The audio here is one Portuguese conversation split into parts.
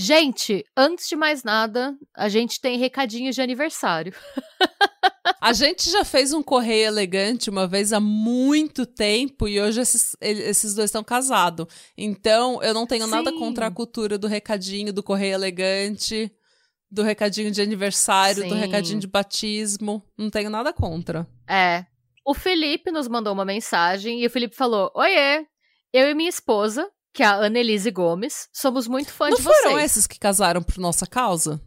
Gente, antes de mais nada, a gente tem recadinhos de aniversário. A gente já fez um correio elegante uma vez há muito tempo e hoje esses, esses dois estão casados. Então, eu não tenho Sim. nada contra a cultura do recadinho, do correio elegante, do recadinho de aniversário, Sim. do recadinho de batismo. Não tenho nada contra. É. O Felipe nos mandou uma mensagem e o Felipe falou: Oiê, eu e minha esposa, que é a Annelise Gomes, somos muito fãs não de vocês. Não foram esses que casaram por nossa causa?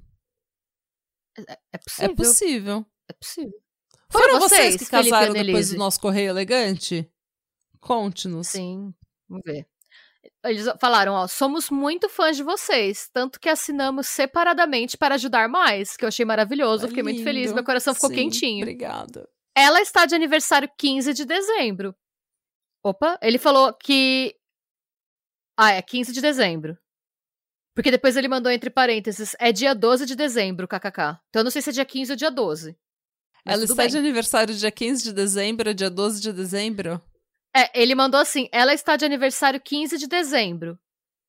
É, é possível. É possível. É possível. Foram vocês, vocês que casaram depois do nosso correio elegante? Conte-nos. Sim, vamos ver. Eles falaram, ó, somos muito fãs de vocês, tanto que assinamos separadamente para ajudar mais, que eu achei maravilhoso, é fiquei muito feliz, meu coração ficou Sim, quentinho. Obrigada. Ela está de aniversário 15 de dezembro. Opa, ele falou que Ah, é 15 de dezembro. Porque depois ele mandou entre parênteses, é dia 12 de dezembro, kkk. Então eu não sei se é dia 15 ou dia 12. Ela está bem. de aniversário dia 15 de dezembro, dia 12 de dezembro? É, ele mandou assim: ela está de aniversário 15 de dezembro.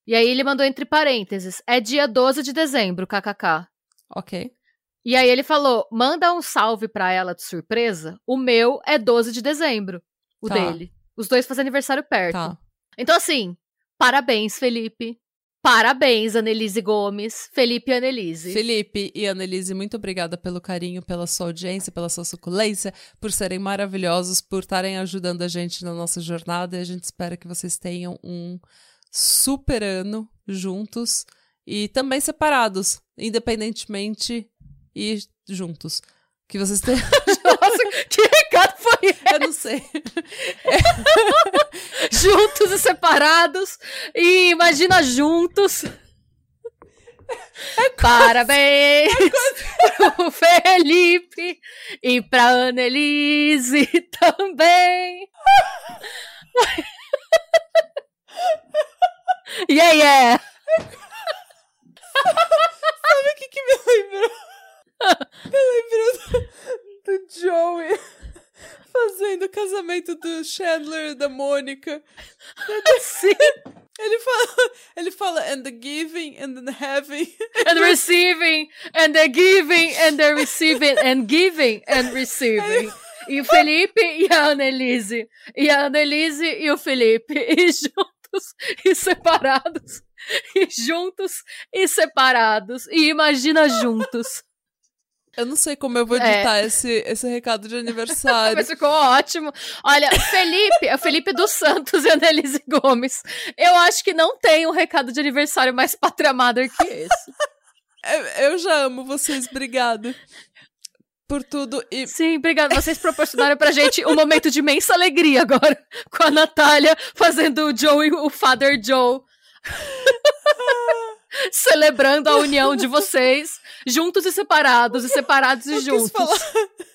E aí ele mandou entre parênteses: é dia 12 de dezembro, kkk. Ok. E aí ele falou: manda um salve pra ela de surpresa. O meu é 12 de dezembro. O tá. dele. Os dois fazem aniversário perto. Tá. Então, assim, parabéns, Felipe. Parabéns, Annelise Gomes, Felipe e Annelise. Felipe e Annelise, muito obrigada pelo carinho, pela sua audiência, pela sua suculência, por serem maravilhosos, por estarem ajudando a gente na nossa jornada. E a gente espera que vocês tenham um super ano juntos e também separados, independentemente e juntos. Que vocês tenham. Nossa, que recado foi esse? Eu não sei. juntos e separados. E imagina juntos. É Parabéns é pro Felipe e pra Annelise também. yeah, yeah. Sabe o que, que me lembrou? Eu lembro do, do Joey fazendo o casamento do Chandler da Mônica. Sim. Ele fala, ele fala, and the giving, and the having. And receiving, and the giving, and the receiving, and giving, and receiving. E o Felipe e a Annelise. E a Annelise e o Felipe. E juntos e separados. E juntos e separados. E imagina juntos. Eu não sei como eu vou é. editar é. esse, esse recado de aniversário. Mas ficou ótimo. Olha, Felipe, é o Felipe dos Santos e a Annelise Gomes. Eu acho que não tem um recado de aniversário mais mother que esse. eu já amo vocês, obrigada. Por tudo e. Sim, obrigada. Vocês proporcionaram pra gente um momento de imensa alegria agora. Com a Natália fazendo o Joe, o Father Joe. celebrando a união de vocês, juntos e separados, e separados e eu juntos.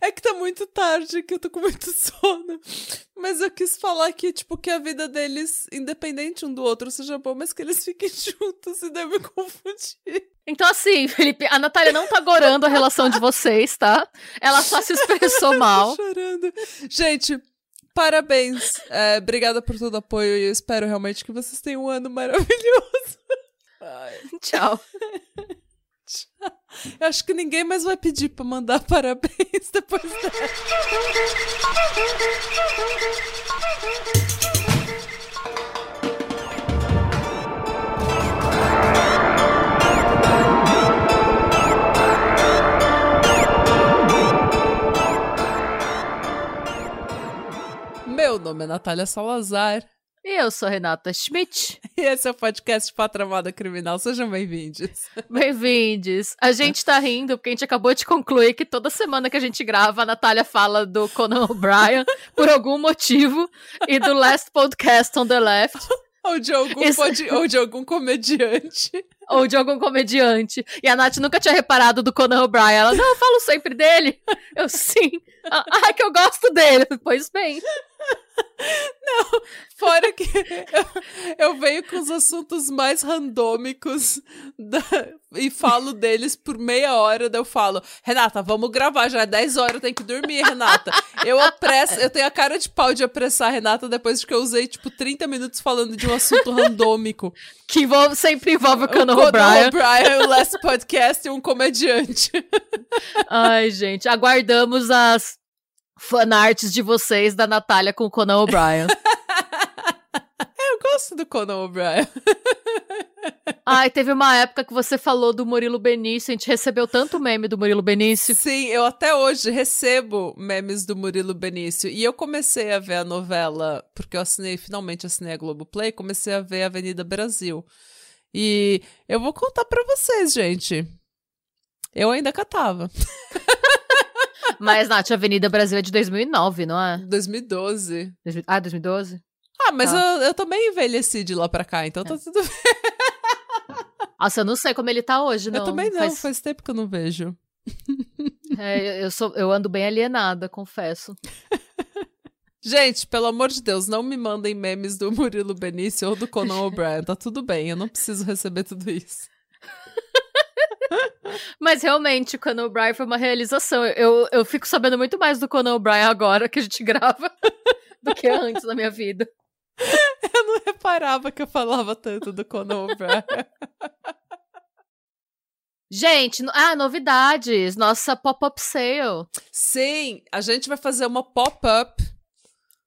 É que tá muito tarde, que eu tô com muito sono. Mas eu quis falar que, tipo, que a vida deles, independente um do outro, seja boa, mas que eles fiquem juntos e deve me confundir. Então, assim, Felipe, a Natália não tá gorando a relação de vocês, tá? Ela só se expressou mal. chorando. Gente, parabéns. É, obrigada por todo o apoio e eu espero realmente que vocês tenham um ano maravilhoso. Tchau. Tchau. Eu acho que ninguém mais vai pedir pra mandar parabéns depois. Meu nome é Natália Salazar. E eu sou Renata Schmidt. E esse é o podcast Patramada Criminal. Sejam bem-vindos. Bem-vindos. A gente tá rindo porque a gente acabou de concluir que toda semana que a gente grava, a Natália fala do Conan O'Brien por algum motivo e do Last Podcast on the Left. Ou de algum, Isso... pode, ou de algum comediante. Ou de algum comediante. E a Nath nunca tinha reparado do Conan O'Brien. Ela, não, eu falo sempre dele. Eu, sim. Ah, ah que eu gosto dele. Pois bem. Não, fora que eu, eu, venho com os assuntos mais randômicos da, e falo deles por meia hora, daí eu falo, Renata, vamos gravar, já é 10 horas, eu tenho que dormir, Renata. Eu apresso, eu tenho a cara de pau de apressar a Renata depois que eu usei, tipo, 30 minutos falando de um assunto randômico. Que envolve, sempre envolve o Conan O'Brien. O'Brien, o Last Podcast e um comediante. Ai, gente, aguardamos as fanarts de vocês da Natália com o Conan O'Brien. Eu gosto do Conan O'Brien. Ai, teve uma época que você falou do Murilo Benício, a gente recebeu tanto meme do Murilo Benício. Sim, eu até hoje recebo memes do Murilo Benício. E eu comecei a ver a novela, porque eu assinei, finalmente assinei a Globoplay, comecei a ver Avenida Brasil. E eu vou contar pra vocês, gente. Eu ainda catava. Mas, Nath, Avenida Brasil é de 2009, não é? 2012. Ah, 2012? Ah, mas Tá. eu, eu também envelheci de lá pra cá, então tá tudo bem. Nossa, eu não sei como ele tá hoje, não. eu também não, Faz- faz... tempo que eu não vejo. é, eu, eu sou, eu ando bem alienada, confesso. Gente, pelo amor de Deus, não me mandem memes do Murilo Benício ou do Conan O'Brien. Tá tudo bem, eu não preciso receber tudo isso. Mas realmente, o Conan O'Brien foi uma realização. Eu, eu fico sabendo muito mais do Conan O'Brien agora que a gente grava do que antes na minha vida. Eu não reparava que eu falava tanto do Conan O'Brien. Gente, ah, novidades. Nossa pop-up sale. Sim, a gente vai fazer uma pop-up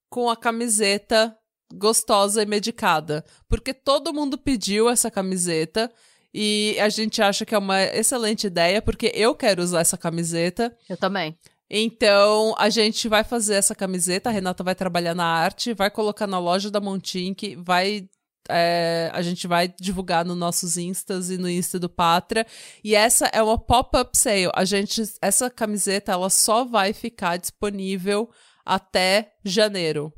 com a camiseta gostosa e medicada. Porque todo mundo pediu essa camiseta e a gente acha que é uma excelente ideia, porque eu quero usar essa camiseta. Eu também. Então, a gente vai fazer essa camiseta, a Renata vai trabalhar na arte, vai colocar na loja da Montink, vai. é, a gente vai divulgar nos nossos instas e no insta do Patra. E essa é uma pop-up sale. A gente, essa camiseta, ela só vai ficar disponível até janeiro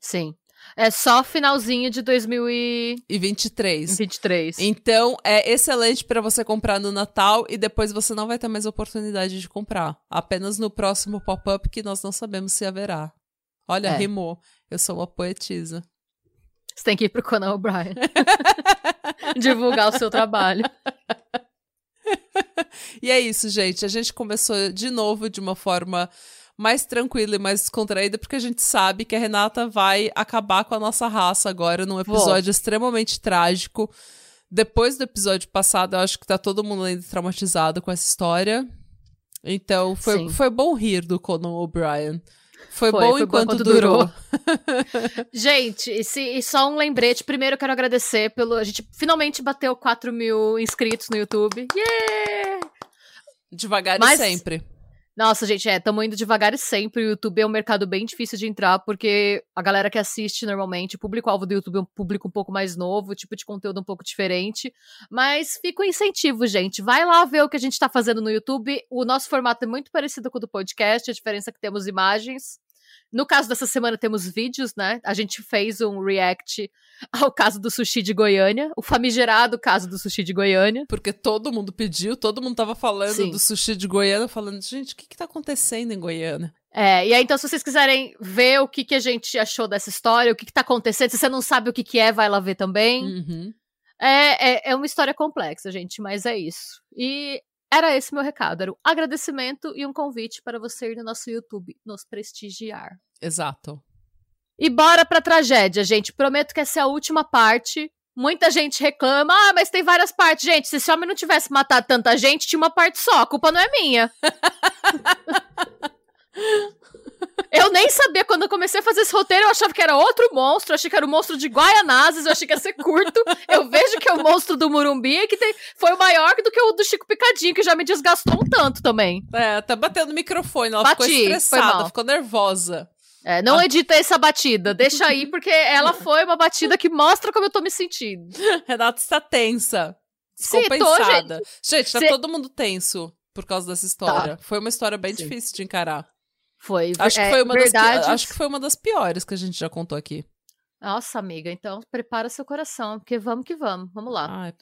Sim. É só finalzinho de 2023. e 23. Então, é excelente para você comprar no Natal e depois você não vai ter mais oportunidade de comprar. Apenas no próximo pop-up que nós não sabemos se haverá. Olha, É. rimou. Eu sou uma poetisa. Você tem que ir pro Conan O'Brien. Divulgar o seu trabalho. E é isso, gente. A gente começou de novo de uma forma mais tranquila e mais descontraída, porque a gente sabe que a Renata vai acabar com a nossa raça agora num episódio extremamente trágico. Depois do episódio passado, eu acho que tá todo mundo ainda traumatizado com essa história. Então, foi, Sim. foi bom rir do Conan O'Brien. Foi, Foi, bom foi enquanto durou. durou. Gente, e, se- e só um lembrete. Primeiro, eu quero agradecer pelo. A gente finalmente bateu 4 mil inscritos no YouTube. Yeah! Devagar Mas- e sempre. Nossa, gente, é, tamo indo devagar e sempre. O YouTube é um mercado bem difícil de entrar, porque a galera que assiste normalmente, o público-alvo do YouTube é um público um pouco mais novo, tipo de conteúdo um pouco diferente. Mas fica o incentivo, gente. Vai lá ver o que a gente tá fazendo no YouTube. O nosso formato é muito parecido com o do podcast, a diferença é que temos imagens. No caso dessa semana, temos vídeos, né? A gente fez um react ao caso do sushi de Goiânia, o famigerado caso do sushi de Goiânia. Porque todo mundo pediu, todo mundo tava falando Sim. do sushi de Goiânia, falando, gente, o que que tá acontecendo em Goiânia? É, e aí, então, se vocês quiserem ver o que, que a gente achou dessa história, o que, que tá acontecendo, se você não sabe o que, que é, vai lá ver também. Uhum. É, é, é uma história complexa, gente, mas é isso. E era esse meu recado: era um agradecimento e um convite para você ir no nosso YouTube nos prestigiar. Exato. E bora pra tragédia, gente. Prometo que essa é a última parte. Muita gente reclama, ah, mas tem várias partes. Gente, se esse homem não tivesse matado tanta gente, tinha uma parte só. A culpa não é minha. eu nem sabia quando eu comecei a fazer esse roteiro, eu achava que era outro monstro, eu achei que era o monstro de Guaianazes, eu achei que ia ser curto. Eu vejo que é o monstro do Murumbi, que tem- foi maior do que o do Chico Picadinho, que já me desgastou um tanto também. É, tá batendo no microfone, ela Bati, ficou estressada, ficou nervosa. É, não Ah. edita essa batida, deixa aí, porque ela foi uma batida que mostra como eu tô me sentindo. Renata está tensa. Sim, tô, Descompensada. gente. tá Cê- todo mundo tenso por causa dessa história. Foi uma história bem Sim. difícil de encarar. Foi, Acho que, é, foi uma das verdades- acho que foi uma das piores que a gente já contou aqui. Nossa, amiga, então prepara seu coração, porque vamos que vamos, vamos lá. Ai,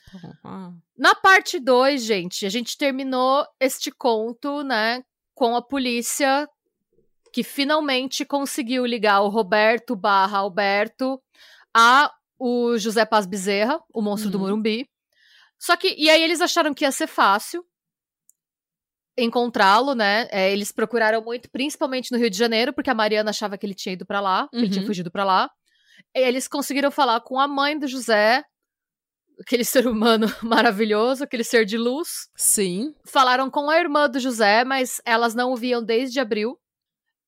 ah. Na parte 2, gente, a gente terminou este conto, né, com a polícia que finalmente conseguiu ligar o Roberto barra Alberto a o José Paz Bezerra, o monstro do Uhum. Morumbi. Só que, e aí eles acharam que ia ser fácil encontrá-lo, né? É, eles procuraram muito, principalmente no Rio de Janeiro, porque a Mariana achava que ele tinha ido pra lá, que ele tinha Uhum. fugido pra lá. Eles conseguiram falar com a mãe do José, aquele ser humano maravilhoso, aquele ser de luz. Sim. Falaram com a irmã do José, mas elas não o viam desde abril.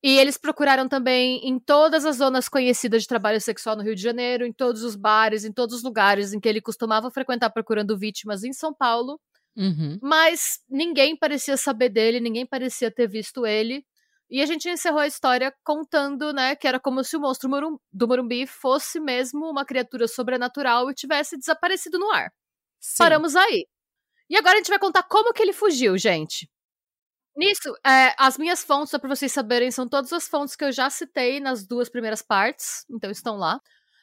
E eles procuraram também em todas as zonas conhecidas de trabalho sexual no Rio de Janeiro, em todos os bares, em todos os lugares em que ele costumava frequentar procurando vítimas em São Paulo. Uhum. Mas ninguém parecia saber dele, ninguém parecia ter visto ele. E a gente encerrou a história contando, né, que era como se o monstro do Morumbi fosse mesmo uma criatura sobrenatural e tivesse desaparecido no ar. Sim. Paramos aí. E agora a gente vai contar como que ele fugiu, gente. Nisso, é, as minhas fontes, só pra vocês saberem, são todas as fontes que eu já citei nas duas primeiras partes, então estão lá.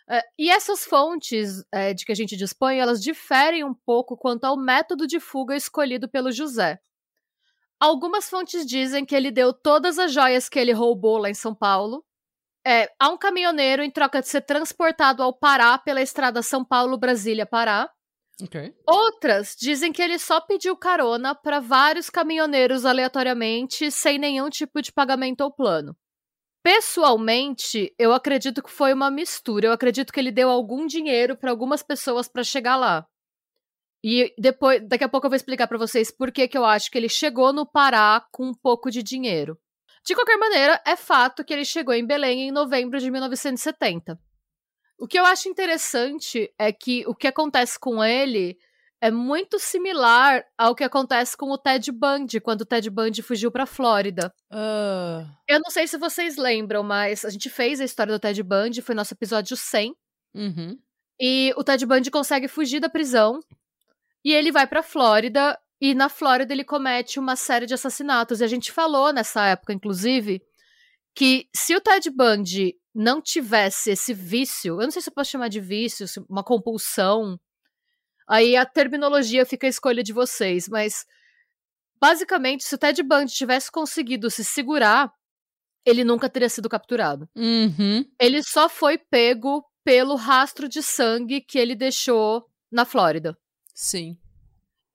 É, e essas fontes é, de que a gente dispõe, elas diferem um pouco quanto ao método de fuga escolhido pelo José. Algumas fontes dizem que ele deu todas as joias que ele roubou lá em São Paulo é, a um caminhoneiro em troca de ser transportado ao Pará pela estrada São Paulo-Brasília-Pará. Ok. Outras dizem que ele só pediu carona para vários caminhoneiros aleatoriamente, sem nenhum tipo de pagamento ou plano. Pessoalmente, eu acredito que foi uma mistura. Eu acredito que ele deu algum dinheiro para algumas pessoas para chegar lá. E depois, daqui a pouco eu vou explicar para vocês por que, que eu acho que ele chegou no Pará com um pouco de dinheiro. De qualquer maneira, é fato que ele chegou em Belém em novembro de 1970. O que eu acho interessante é que o que acontece com ele é muito similar ao que acontece com o Ted Bundy, quando o Ted Bundy fugiu pra Flórida. Uh... Eu não sei se vocês lembram, mas a gente fez a história do Ted Bundy, foi nosso episódio 100. Uhum. E o Ted Bundy consegue fugir da prisão. E ele vai pra Flórida. E na Flórida ele comete uma série de assassinatos. E a gente falou nessa época, inclusive, que se o Ted Bundy não tivesse esse vício, eu não sei se eu posso chamar de vício, uma compulsão, aí a terminologia fica a escolha de vocês, mas basicamente, se o Ted Bundy tivesse conseguido se segurar, ele nunca teria sido capturado. Uhum. Ele só foi pego pelo rastro de sangue que ele deixou na Flórida. Sim.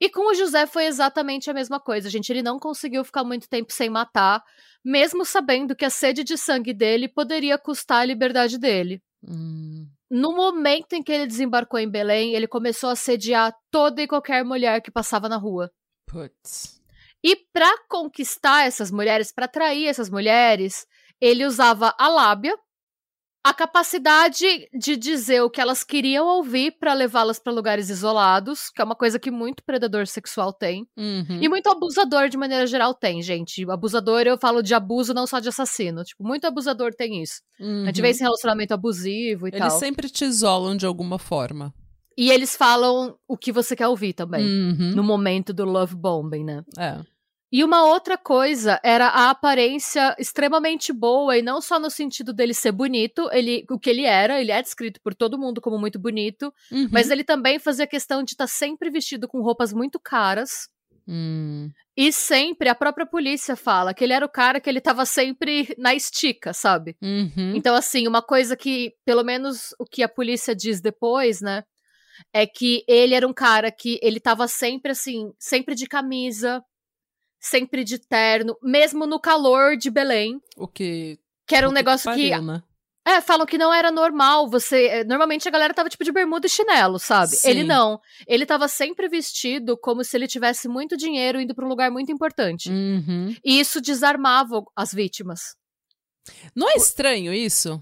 E com o José foi exatamente a mesma coisa, gente. Ele não conseguiu ficar muito tempo sem matar, mesmo sabendo que a sede de sangue dele poderia custar a liberdade dele. Hum. No momento em que ele desembarcou em Belém, ele começou a sediar toda e qualquer mulher que passava na rua. Putz. E para conquistar essas mulheres, para atrair essas mulheres, ele usava a lábia, a capacidade de dizer o que elas queriam ouvir para levá-las para lugares isolados, que é uma coisa que muito predador sexual tem. Uhum. E muito abusador, de maneira geral, tem, gente. Abusador, eu falo de abuso, não só de assassino. Tipo, muito abusador tem isso. Uhum. A gente vê esse relacionamento abusivo e Eles tal. sempre te isolam de alguma forma. E eles falam o que você quer ouvir também. Uhum. No momento do love bombing, né? É. E uma outra coisa era a aparência extremamente boa, e não só no sentido dele ser bonito, ele, o que ele era, ele é descrito por todo mundo como muito bonito, Uhum. mas ele também fazia questão de estar sempre vestido com roupas muito caras. Hum. E sempre, a própria polícia fala que ele era o cara que ele tava sempre na estica, sabe? Uhum. Então, assim, uma coisa que, pelo menos o que a polícia diz depois, né? É que ele era um cara que ele tava sempre assim, sempre de camisa, sempre de terno, mesmo no calor de Belém, O que. que era um negócio que. pariu, né? É, falam que não era normal você. eh, Normalmente a galera tava tipo de bermuda e chinelo, sabe? Sim. Ele não. Ele tava sempre vestido como se ele tivesse muito dinheiro indo pra um lugar muito importante. Uhum. E isso desarmava as vítimas. Não é estranho isso?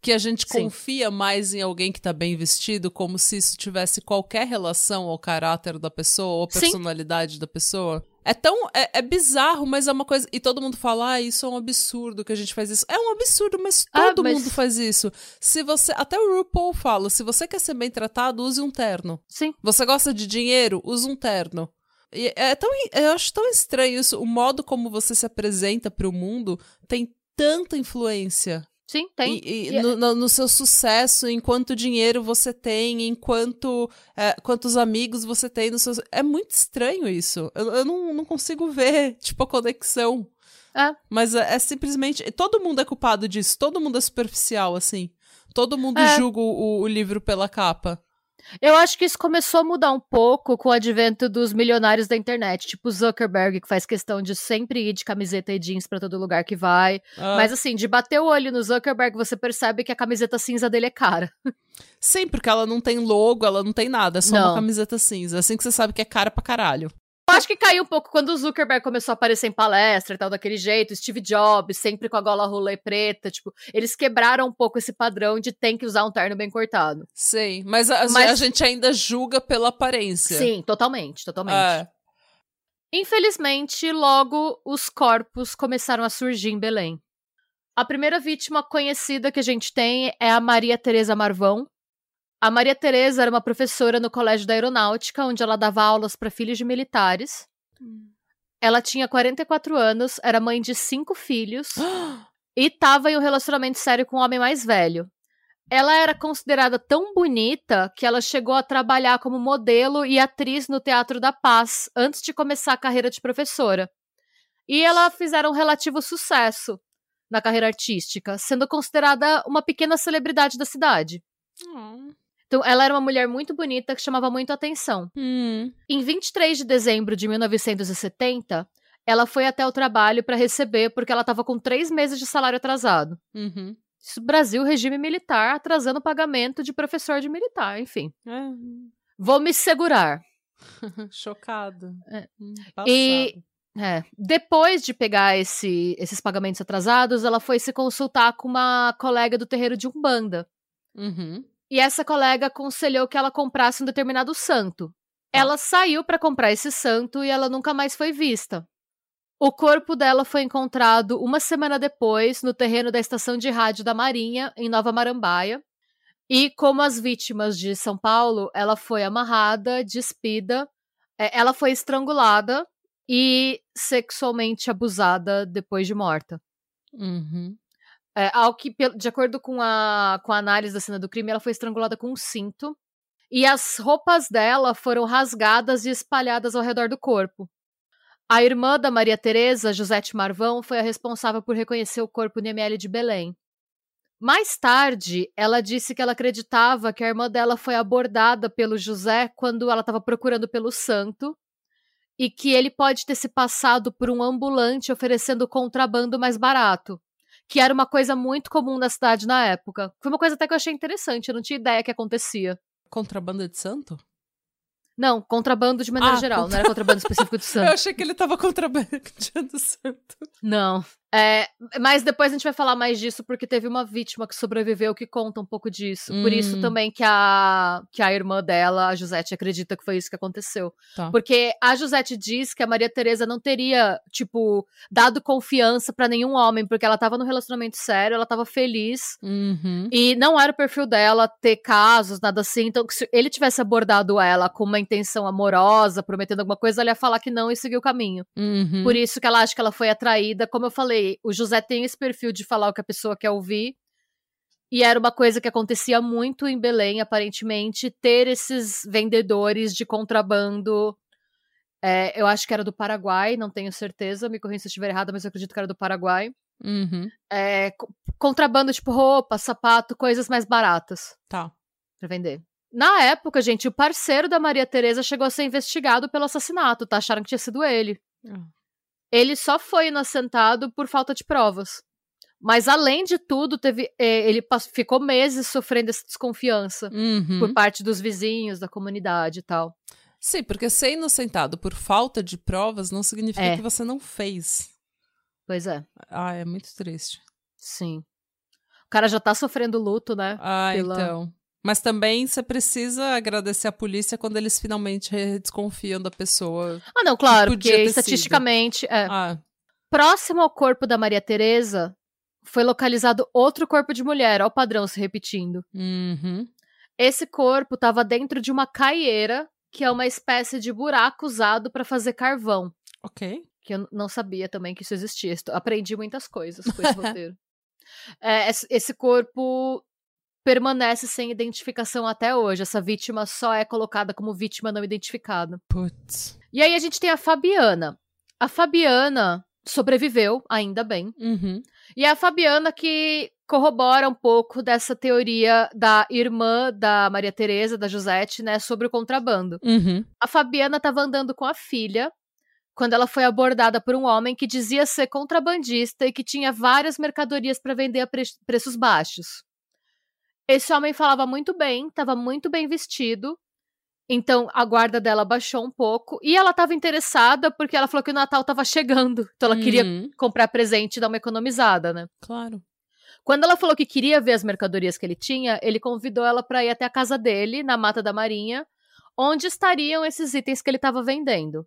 Que a gente Sim. confia mais em alguém que tá bem vestido, como se isso tivesse qualquer relação ao caráter da pessoa ou Sim. personalidade da pessoa. É tão. É, é bizarro, mas é uma coisa. E todo mundo fala, ah, isso é um absurdo que a gente faz isso. É um absurdo, mas Ah, todo mas- mundo faz isso. Se você. Até o RuPaul fala: se você quer ser bem tratado, use um terno. Sim. Você gosta de dinheiro? Use um terno. E é tão, eu acho tão estranho isso. O modo como você se apresenta pro mundo tem tanta influência. Sim, tem. E, e E- no, no- no seu sucesso, em quanto dinheiro você tem, em quanto, é, quantos amigos você tem. No seu... É muito estranho isso. Eu, eu não, não consigo ver, tipo, a conexão. É. Mas é, é simplesmente. Todo mundo é culpado disso. Todo mundo é superficial, assim. Todo mundo É. julga o, o livro pela capa. Eu acho que isso começou a mudar um pouco com o advento dos milionários da internet, tipo Zuckerberg, que faz questão de sempre ir de camiseta e jeans pra todo lugar que vai. Ah. Mas assim, de bater o olho no Zuckerberg, você percebe que a camiseta cinza dele é cara. Sim, porque ela não tem logo, ela não tem nada, é só Não. uma camiseta cinza. Assim que você sabe que é cara pra caralho. Eu acho que caiu um pouco quando o Zuckerberg começou a aparecer em palestra e tal, daquele jeito. Steve Jobs, sempre com a gola rolê preta. Tipo, eles quebraram um pouco esse padrão de tem que usar um terno bem cortado. Sei, mas a, Mas- a gente ainda julga pela aparência. Sim, totalmente, totalmente. É. Infelizmente, logo os corpos começaram a surgir em Belém. A primeira vítima conhecida que a gente tem é a Maria Teresa Marvão. A Maria Teresa era uma professora no Colégio da Aeronáutica, onde ela dava aulas para filhos de militares. Ela tinha 44 anos, era mãe de cinco filhos e estava em um relacionamento sério com um homem mais velho. Ela era considerada tão bonita que ela chegou a trabalhar como modelo e atriz no Teatro da Paz antes de começar a carreira de professora. E ela fizeram um relativo sucesso na carreira artística, sendo considerada uma pequena celebridade da cidade. Então, ela era uma mulher muito bonita que chamava muito a atenção. Hum. Em 23 de dezembro de 1970, ela foi até o trabalho para receber porque ela estava com três meses de salário atrasado. Uhum. Isso, Brasil, regime militar, atrasando o pagamento de professor de militar, enfim. É. Vou me segurar. Chocado. É. Hum, E-. É. Depois de pegar esse- esses pagamentos atrasados, ela foi se consultar com uma colega do terreiro de Umbanda. Uhum. E essa colega aconselhou que ela comprasse um determinado santo. Ela saiu para comprar esse santo e ela nunca mais foi vista. O corpo dela foi encontrado uma semana depois no terreno da estação de rádio da Marinha, em Nova Marambaia. E como as vítimas de São Paulo, ela foi amarrada, despida, é, ela foi estrangulada e sexualmente abusada depois de morta. Uhum. É, ao que, de acordo com a, com a análise da cena do crime, ela foi estrangulada com um cinto. E as roupas dela foram rasgadas e espalhadas ao redor do corpo. A irmã da Maria Teresa, Josete Marvão, foi a responsável por reconhecer o corpo no IML de Belém. Mais tarde, ela disse que ela acreditava que a irmã dela foi abordada pelo José quando ela estava procurando pelo santo e que ele pode ter se passado por um ambulante oferecendo contrabando mais barato que era uma coisa muito comum na cidade na época. Foi uma coisa até que eu achei interessante, eu não tinha ideia que acontecia. Contrabanda de santo? Não, contrabando de maneira Ah, geral, contra- não era contrabando específico de Eu santo. achei que ele tava contrabandeando santo. Não. É, mas depois a gente vai falar mais disso, porque teve uma vítima que sobreviveu que conta um pouco disso. Por isso Hum. também que a, que a irmã dela, a Josete, acredita que foi isso que aconteceu. Tá. Porque a Josete diz que a Maria Teresa não teria, tipo, dado confiança pra nenhum homem, porque ela tava num relacionamento sério, ela tava feliz. Uhum. E não era o perfil dela ter casos, nada assim. Então, se ele tivesse abordado ela com uma intenção amorosa, prometendo alguma coisa, ela ia falar que não e seguir o caminho. Uhum. Por isso que ela acha que ela foi atraída. Como eu falei, o José tem esse perfil de falar o que a pessoa quer ouvir. E era uma coisa que acontecia muito em Belém, aparentemente, ter esses vendedores de contrabando. É, eu acho que era do Paraguai, não tenho certeza, me corrija se eu estiver errada, mas eu acredito que era do Paraguai. Uhum. É, co- contrabando tipo roupa, sapato, coisas mais baratas Tá. pra vender. Na época, gente, o parceiro da Maria Teresa chegou a ser investigado pelo assassinato, tá? Acharam que tinha sido ele. Ah. Ele só foi inocentado por falta de provas. Mas além de tudo, teve, eh, ele pas- ficou meses sofrendo essa desconfiança Uhum. por parte dos vizinhos, da comunidade e tal. Sim, porque ser inocentado por falta de provas não significa É. que você não fez. Pois é, Ah, é muito triste. sim. O cara já tá sofrendo luto, né? Ah, Pela- então. Mas também você precisa agradecer a polícia quando eles finalmente desconfiam da pessoa. Ah, não, claro, porque estatisticamente. É. Ah, Próximo ao corpo da Maria Teresa, foi localizado outro corpo de mulher, o padrão se repetindo. uhum. Esse corpo estava dentro de uma caieira, que é uma espécie de buraco usado para fazer carvão. Ok. Que eu não sabia também que isso existia. Aprendi muitas coisas com esse roteiro. É, esse corpo permanece sem identificação até hoje. Essa vítima só é colocada como vítima não identificada. Putz. E aí a gente tem a Fabiana. A Fabiana sobreviveu, ainda bem. Uhum. E é a Fabiana que corrobora um pouco dessa teoria da irmã da Maria Tereza, da Josete, né, sobre o contrabando. Uhum. A Fabiana estava andando com a filha quando ela foi abordada por um homem que dizia ser contrabandista e que tinha várias mercadorias para vender a pre preços baixos. Esse homem falava muito bem, estava muito bem vestido, então a guarda dela baixou um pouco e ela estava interessada porque ela falou que o Natal estava chegando, então ela queria Uhum. comprar presente e dar uma economizada, né? Claro. Quando ela falou que queria ver as mercadorias que ele tinha, ele convidou ela para ir até a casa dele, na Mata da Marinha, onde estariam esses itens que ele estava vendendo.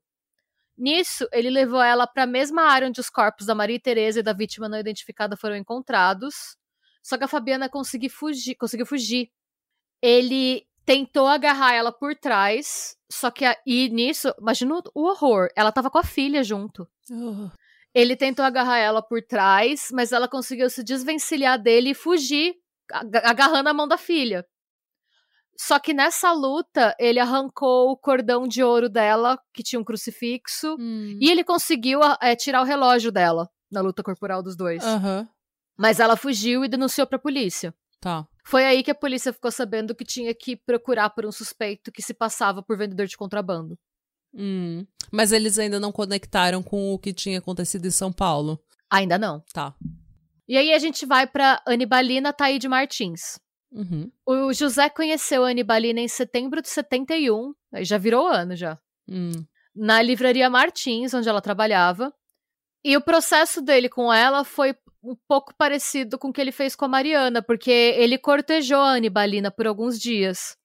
Nisso, ele levou ela para a mesma área onde os corpos da Maria Teresa e da vítima não identificada foram encontrados. Só que a Fabiana conseguiu fugir, conseguiu fugir. Ele tentou agarrar ela por trás, só que a- e nisso, imagina o- horror, ela tava com a filha junto. Oh. Ele tentou agarrar ela por trás, mas ela conseguiu se desvencilhar dele e fugir, aga- agarrando a mão da filha. Só que nessa luta, ele arrancou o cordão de ouro dela, que tinha um crucifixo, Hum. e ele conseguiu é, tirar o relógio dela na luta corporal dos dois. Aham. Mas ela fugiu e denunciou pra polícia. Tá. Foi aí que a polícia ficou sabendo que tinha que procurar por um suspeito que se passava por vendedor de contrabando. Hum. Mas eles ainda não conectaram com o que tinha acontecido em São Paulo. Ainda não. Tá. E aí a gente vai pra Anibalina Taíde Martins. Uhum. O José conheceu a Anibalina em setembro de 71, aí já virou ano já, Hum. na livraria Martins, onde ela trabalhava. E o processo dele com ela foi um pouco parecido com o que ele fez com a Mariana, porque ele cortejou a Anibalina por alguns dias.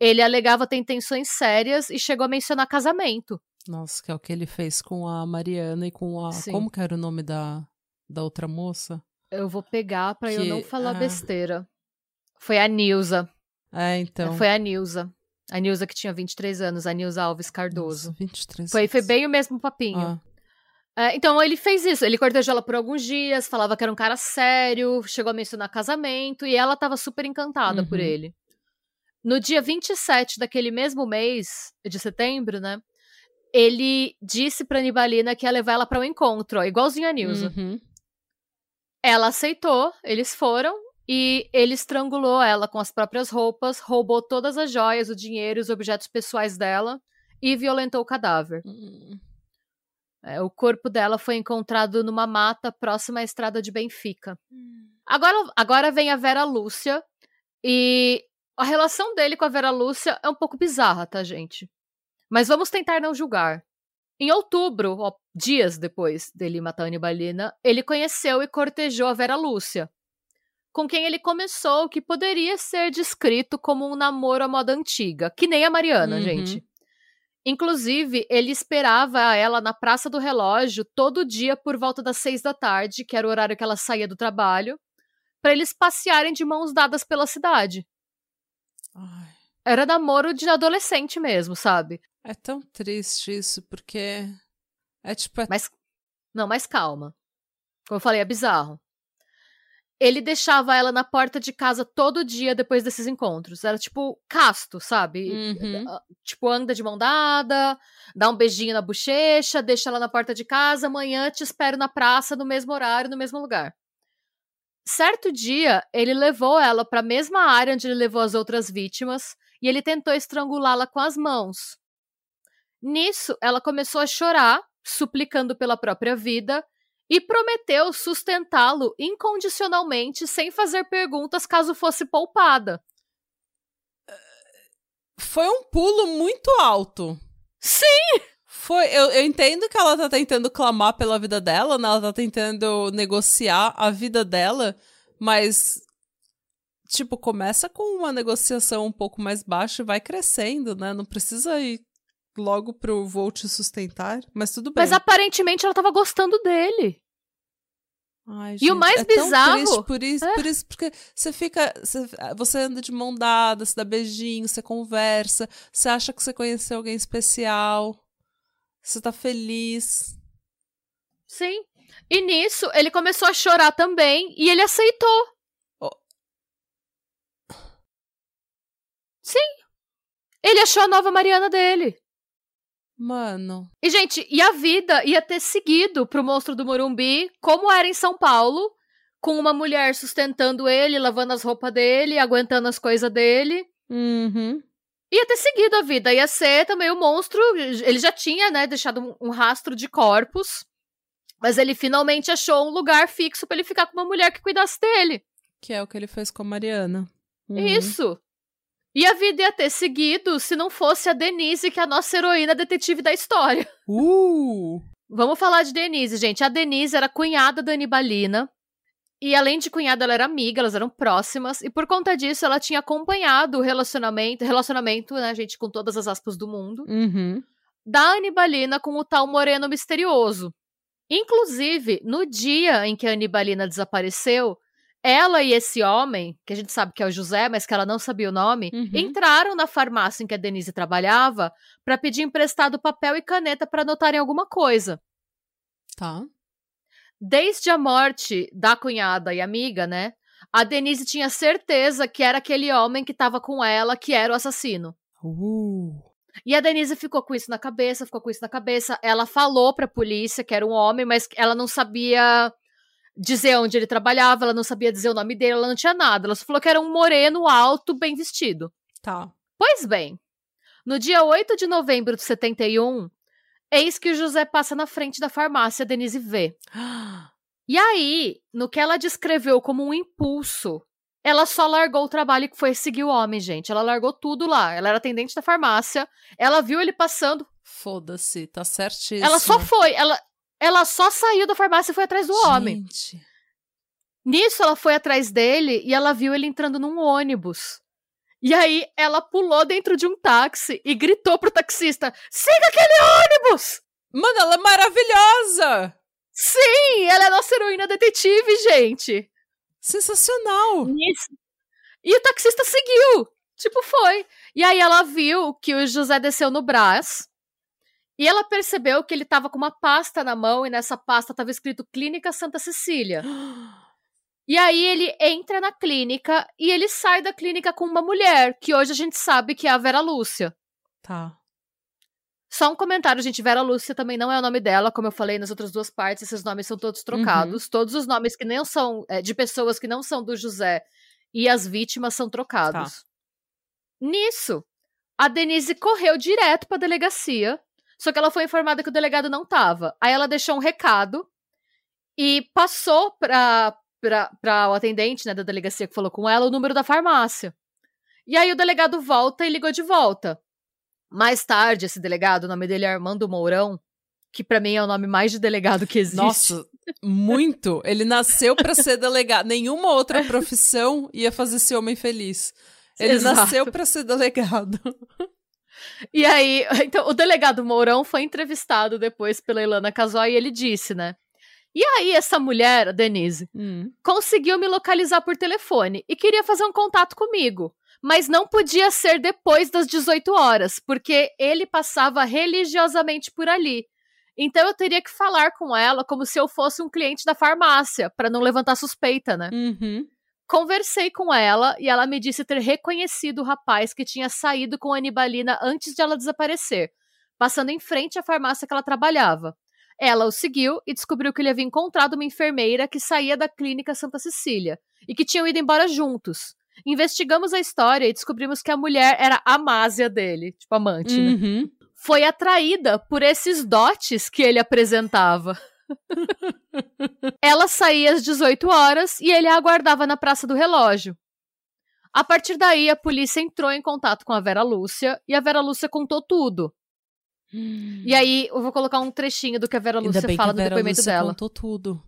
Ele alegava ter intenções sérias e chegou a mencionar casamento. Nossa, que é o que ele fez com a Mariana e com a. Sim. Como que era o nome da, da outra moça? Eu vou pegar pra eu não falar ah. besteira. Foi a Nilza. É, então. Foi a Nilza. A Nilza que tinha 23 anos, a Nilza Alves Cardoso. Nossa, 23 Foi, foi anos. bem o mesmo papinho. Ah, É, então ele fez isso, ele cortejou ela por alguns dias, falava que era um cara sério, chegou a mencionar casamento e ela tava super encantada por Uhum. ele. No dia 27 daquele mesmo mês, de setembro, né? Ele disse pra Nibalina que ia levar ela pra um encontro, ó, igualzinho a Nilza. uhum. Ela aceitou, eles foram e ele estrangulou ela com as próprias roupas, roubou todas as joias, o dinheiro e os objetos pessoais dela e violentou o cadáver. Hum. É, o corpo dela foi encontrado numa mata próxima à estrada de Benfica. Agora, agora vem a Vera Lúcia. E a relação dele com a Vera Lúcia é um pouco bizarra, tá, gente? Mas vamos tentar não julgar. Em outubro, ó, dias depois dele matar a Anibalina, ele conheceu e cortejou a Vera Lúcia, com quem ele começou o que poderia ser descrito como um namoro à moda antiga, que nem a Mariana, Uhum. gente. Inclusive, ele esperava ela na Praça do Relógio todo dia por volta das seis da tarde, que era o horário que ela saía do trabalho, para eles passearem de mãos dadas pela cidade. Ai, Era namoro de adolescente mesmo, sabe? é tão triste isso, porque. É tipo. É... Mas não, mas calma. Como eu falei, é bizarro. Ele deixava ela na porta de casa todo dia depois desses encontros. Era tipo casto, sabe? Uhum. Ah, Tipo, anda de mão dada, dá um beijinho na bochecha, deixa ela na porta de casa, amanhã te espero na praça, no mesmo horário, no mesmo lugar. Certo dia, ele levou ela para a mesma área onde ele levou as outras vítimas e ele tentou estrangulá-la com as mãos. Nisso, ela começou a chorar, suplicando pela própria vida, e prometeu sustentá-lo incondicionalmente sem fazer perguntas caso fosse poupada. Foi um pulo muito alto. Sim! Foi, eu, eu entendo que ela tá tentando clamar pela vida dela, né? Ela tá tentando negociar a vida dela, mas tipo, começa com uma negociação um pouco mais baixa e vai crescendo, né? Não precisa ir logo pro vou te sustentar, mas tudo bem. Mas aparentemente ela tava gostando dele. Ai, E o mais é bizarro- triste por isso, É. por isso, porque você fica. Você, você anda de mão dada, você dá beijinho, você conversa, você acha que você conheceu alguém especial, você tá feliz. Sim. E nisso, ele começou a chorar também e ele aceitou. Oh. Sim. Ele achou a nova Mariana dele. Mano. E, gente, e a vida ia ter seguido pro monstro do Morumbi, como era em São Paulo, com uma mulher sustentando ele, lavando as roupas dele, aguentando as coisas dele. Uhum. Ia ter seguido a vida, ia ser também o monstro. Ele já tinha, né, deixado um, um rastro de corpos. Mas ele finalmente achou um lugar fixo para ele ficar com uma mulher que cuidasse dele. Que é o que ele fez com a Mariana. Uhum. Isso. E a vida ia ter seguido se não fosse a Denise, que é a nossa heroína detetive da história. Uh! Vamos falar de Denise, gente. A Denise era cunhada da Anibalina. E além de cunhada, ela era amiga, elas eram próximas. E por conta disso, ela tinha acompanhado o relacionamento, relacionamento, né, gente, com todas as aspas do mundo, Uhum. da Anibalina com o tal Moreno misterioso. Inclusive, no dia em que a Anibalina desapareceu, ela e esse homem, que a gente sabe que é o José, mas que ela não sabia o nome, Uhum. entraram na farmácia em que a Denise trabalhava para pedir emprestado papel e caneta para anotarem alguma coisa. Tá. Desde a morte da cunhada e amiga, né? A Denise tinha certeza que era aquele homem que estava com ela que era o assassino. Uh. E a Denise ficou com isso na cabeça, ficou com isso na cabeça. Ela falou pra polícia que era um homem, mas ela não sabia dizer onde ele trabalhava, ela não sabia dizer o nome dele, ela não tinha nada. Ela só falou que era um moreno alto, bem vestido. Tá. Pois bem, no dia 8 de novembro de 71, eis que o José passa na frente da farmácia, Denise vê. E aí, no que ela descreveu como um impulso, ela só largou o trabalho e foi seguir o homem, gente. Ela largou tudo lá. Ela era atendente da farmácia, ela viu ele passando, Foda-se, tá certíssimo. ela só foi, ela, ela só saiu da farmácia e foi atrás do homem. Gente. Nisso, ela foi atrás dele e ela viu ele entrando num ônibus. E aí, ela pulou dentro de um táxi e gritou pro taxista: siga aquele ônibus! Mano, ela é maravilhosa! Sim, ela é nossa heroína detetive, gente. Sensacional! Nisso. E o taxista seguiu. Tipo, foi. E aí ela viu que o José desceu no Brás. E ela percebeu que ele tava com uma pasta na mão e nessa pasta tava escrito Clínica Santa Cecília. E aí ele entra na clínica e ele sai da clínica com uma mulher, que hoje a gente sabe que é a Vera Lúcia. Tá. Só um comentário, gente. Vera Lúcia também não é o nome dela, como eu falei nas outras duas partes, esses nomes são todos trocados. Todos os nomes que não são é, de pessoas que não são do José e as vítimas são trocados. Nisso, a Denise correu direto pra delegacia, só que ela foi informada que o delegado não tava. Aí ela deixou um recado e passou pra, pra, pra o atendente né, da delegacia que falou com ela o número da farmácia. E aí o delegado volta e ligou de volta. Mais tarde, esse delegado, o nome dele é Armando Mourão, que pra mim é o nome mais de delegado que existe. Nossa, muito. Ele nasceu pra ser delegado. Nenhuma outra profissão ia fazer esse homem feliz. Ele Exato. nasceu pra ser delegado. E aí, então, o delegado Mourão foi entrevistado depois pela Ilana Casoy e ele disse, né? E aí, essa mulher, Denise, Hum. conseguiu me localizar por telefone e queria fazer um contato comigo. Mas não podia ser depois das 18 horas, porque ele passava religiosamente por ali. Então eu teria que falar com ela como se eu fosse um cliente da farmácia, para não levantar suspeita, né? Uhum. Conversei com ela e ela me disse ter reconhecido o rapaz que tinha saído com a Anibalina antes de ela desaparecer, passando em frente à farmácia que ela trabalhava. Ela o seguiu e descobriu que ele havia encontrado uma enfermeira que saía da clínica Santa Cecília e que tinham ido embora juntos. Investigamos a história e descobrimos que a mulher era a másia dele, tipo amante, né? Uhum. Foi atraída por esses dotes que ele apresentava. Ela saía às 18 horas e ele a aguardava na Praça do Relógio. A partir daí, a polícia entrou em contato com a Vera Lúcia e a Vera Lúcia contou tudo. E aí, eu vou colocar um trechinho do que a Vera Lúcia fala Vera depoimento Lúcia dela. contou tudo.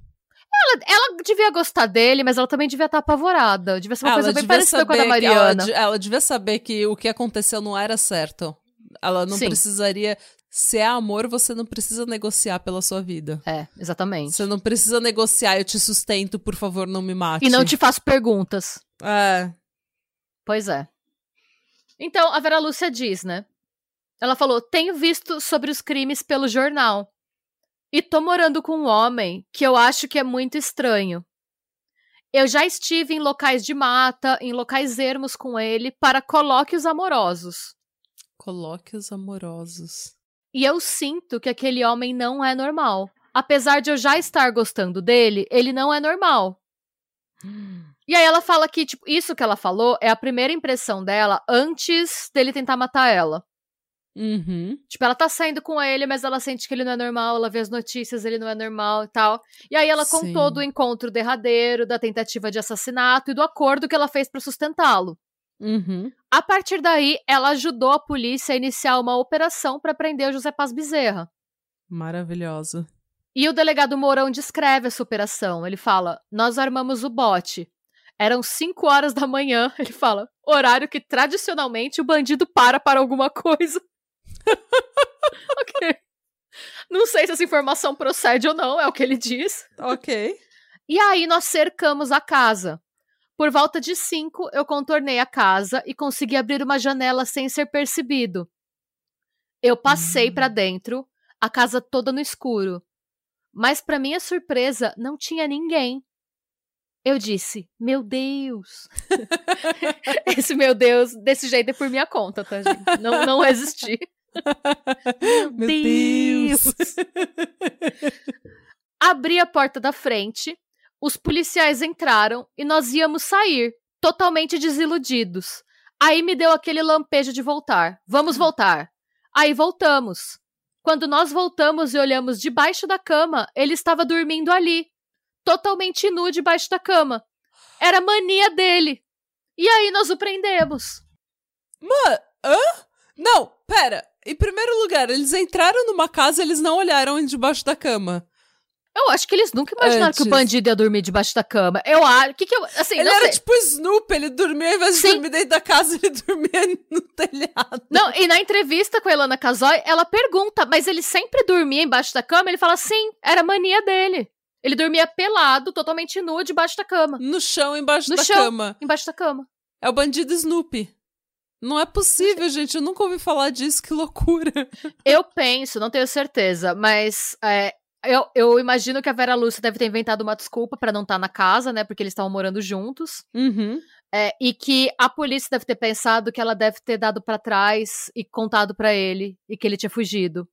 Ela, ela devia gostar dele, mas ela também devia estar apavorada. Devia ser uma coisa bem parecida com a da ela Mariana. de- ela devia saber que o que aconteceu não era certo. Ela não Sim. precisaria. Se é amor, você não precisa negociar pela sua vida. É, exatamente. Você não precisa negociar, eu te sustento, por favor, não me mate. E não te faço perguntas. É. Pois é. Então, a Vera Lúcia diz, né? Ela falou: tenho visto sobre os crimes pelo jornal. E tô morando com um homem que eu acho que é muito estranho. Eu já estive em locais de mata, em locais ermos com ele, para colóquios amorosos. Colóquios amorosos. E eu sinto que aquele homem não é normal. Apesar de eu já estar gostando dele, ele não é normal. E aí ela fala que, tipo, isso que ela falou é a primeira impressão dela antes dele tentar matar ela. Uhum. Tipo, ela tá saindo com ele, mas ela sente que ele não é normal, ela vê as notícias, ele não é normal e tal. E aí ela Sim. contou do encontro derradeiro, da tentativa de assassinato e do acordo que ela fez pra sustentá-lo. Uhum. A partir daí, ela ajudou a polícia a iniciar uma operação pra prender o José Paz Bezerra. Maravilhosa. E o delegado Mourão descreve essa operação. Ele fala: Nós armamos o bote. Eram 5 horas da manhã. Ele fala: horário que tradicionalmente o bandido para para alguma coisa. ok. Não sei se essa informação procede ou não, é o que ele diz. Ok. E aí nós cercamos a casa. Por volta de 5, eu contornei a casa e consegui abrir uma janela sem ser percebido. Eu passei Hum. pra dentro, a casa toda no escuro. Mas pra minha surpresa, não tinha ninguém. Eu disse: "Meu Deus". Esse meu Deus, desse jeito é por minha conta, tá, gente? Não não resisti. Meu Deus. Abri a porta da frente, os policiais entraram e nós íamos sair, totalmente desiludidos. Aí me deu aquele lampejo de voltar. Vamos voltar. Aí voltamos. Quando nós voltamos e olhamos debaixo da cama, ele estava dormindo ali, totalmente nu debaixo da cama. Era mania dele. E aí nós o prendemos. Mano, hã? Não, pera. Em primeiro lugar, eles entraram numa casa e eles não olharam debaixo da cama. Eu acho que eles nunca imaginaram que o Antes. bandido ia dormir debaixo da cama. Eu acho. Que que eu. Assim, ele não era sei. tipo Snoopy, ele dormia, ao invés de Sim. dormir dentro da casa, ele dormia no telhado. Não, e na entrevista com a Elana Casoy, ela pergunta, mas ele sempre dormia embaixo da cama? Ele fala, sim, era mania dele. Ele dormia pelado, totalmente nu, debaixo da cama. No chão, embaixo No da chão. cama. Embaixo da cama. É o bandido Snoopy. Não é possível, gente. Eu nunca ouvi falar disso. Que loucura. Eu penso, não tenho certeza, mas é, eu, eu imagino que a Vera Lúcia deve ter inventado uma desculpa pra não estar na casa, né? Porque eles estavam morando juntos. Uhum. É, e que a polícia deve ter pensado que ela deve ter dado pra trás e contado pra ele e que ele tinha fugido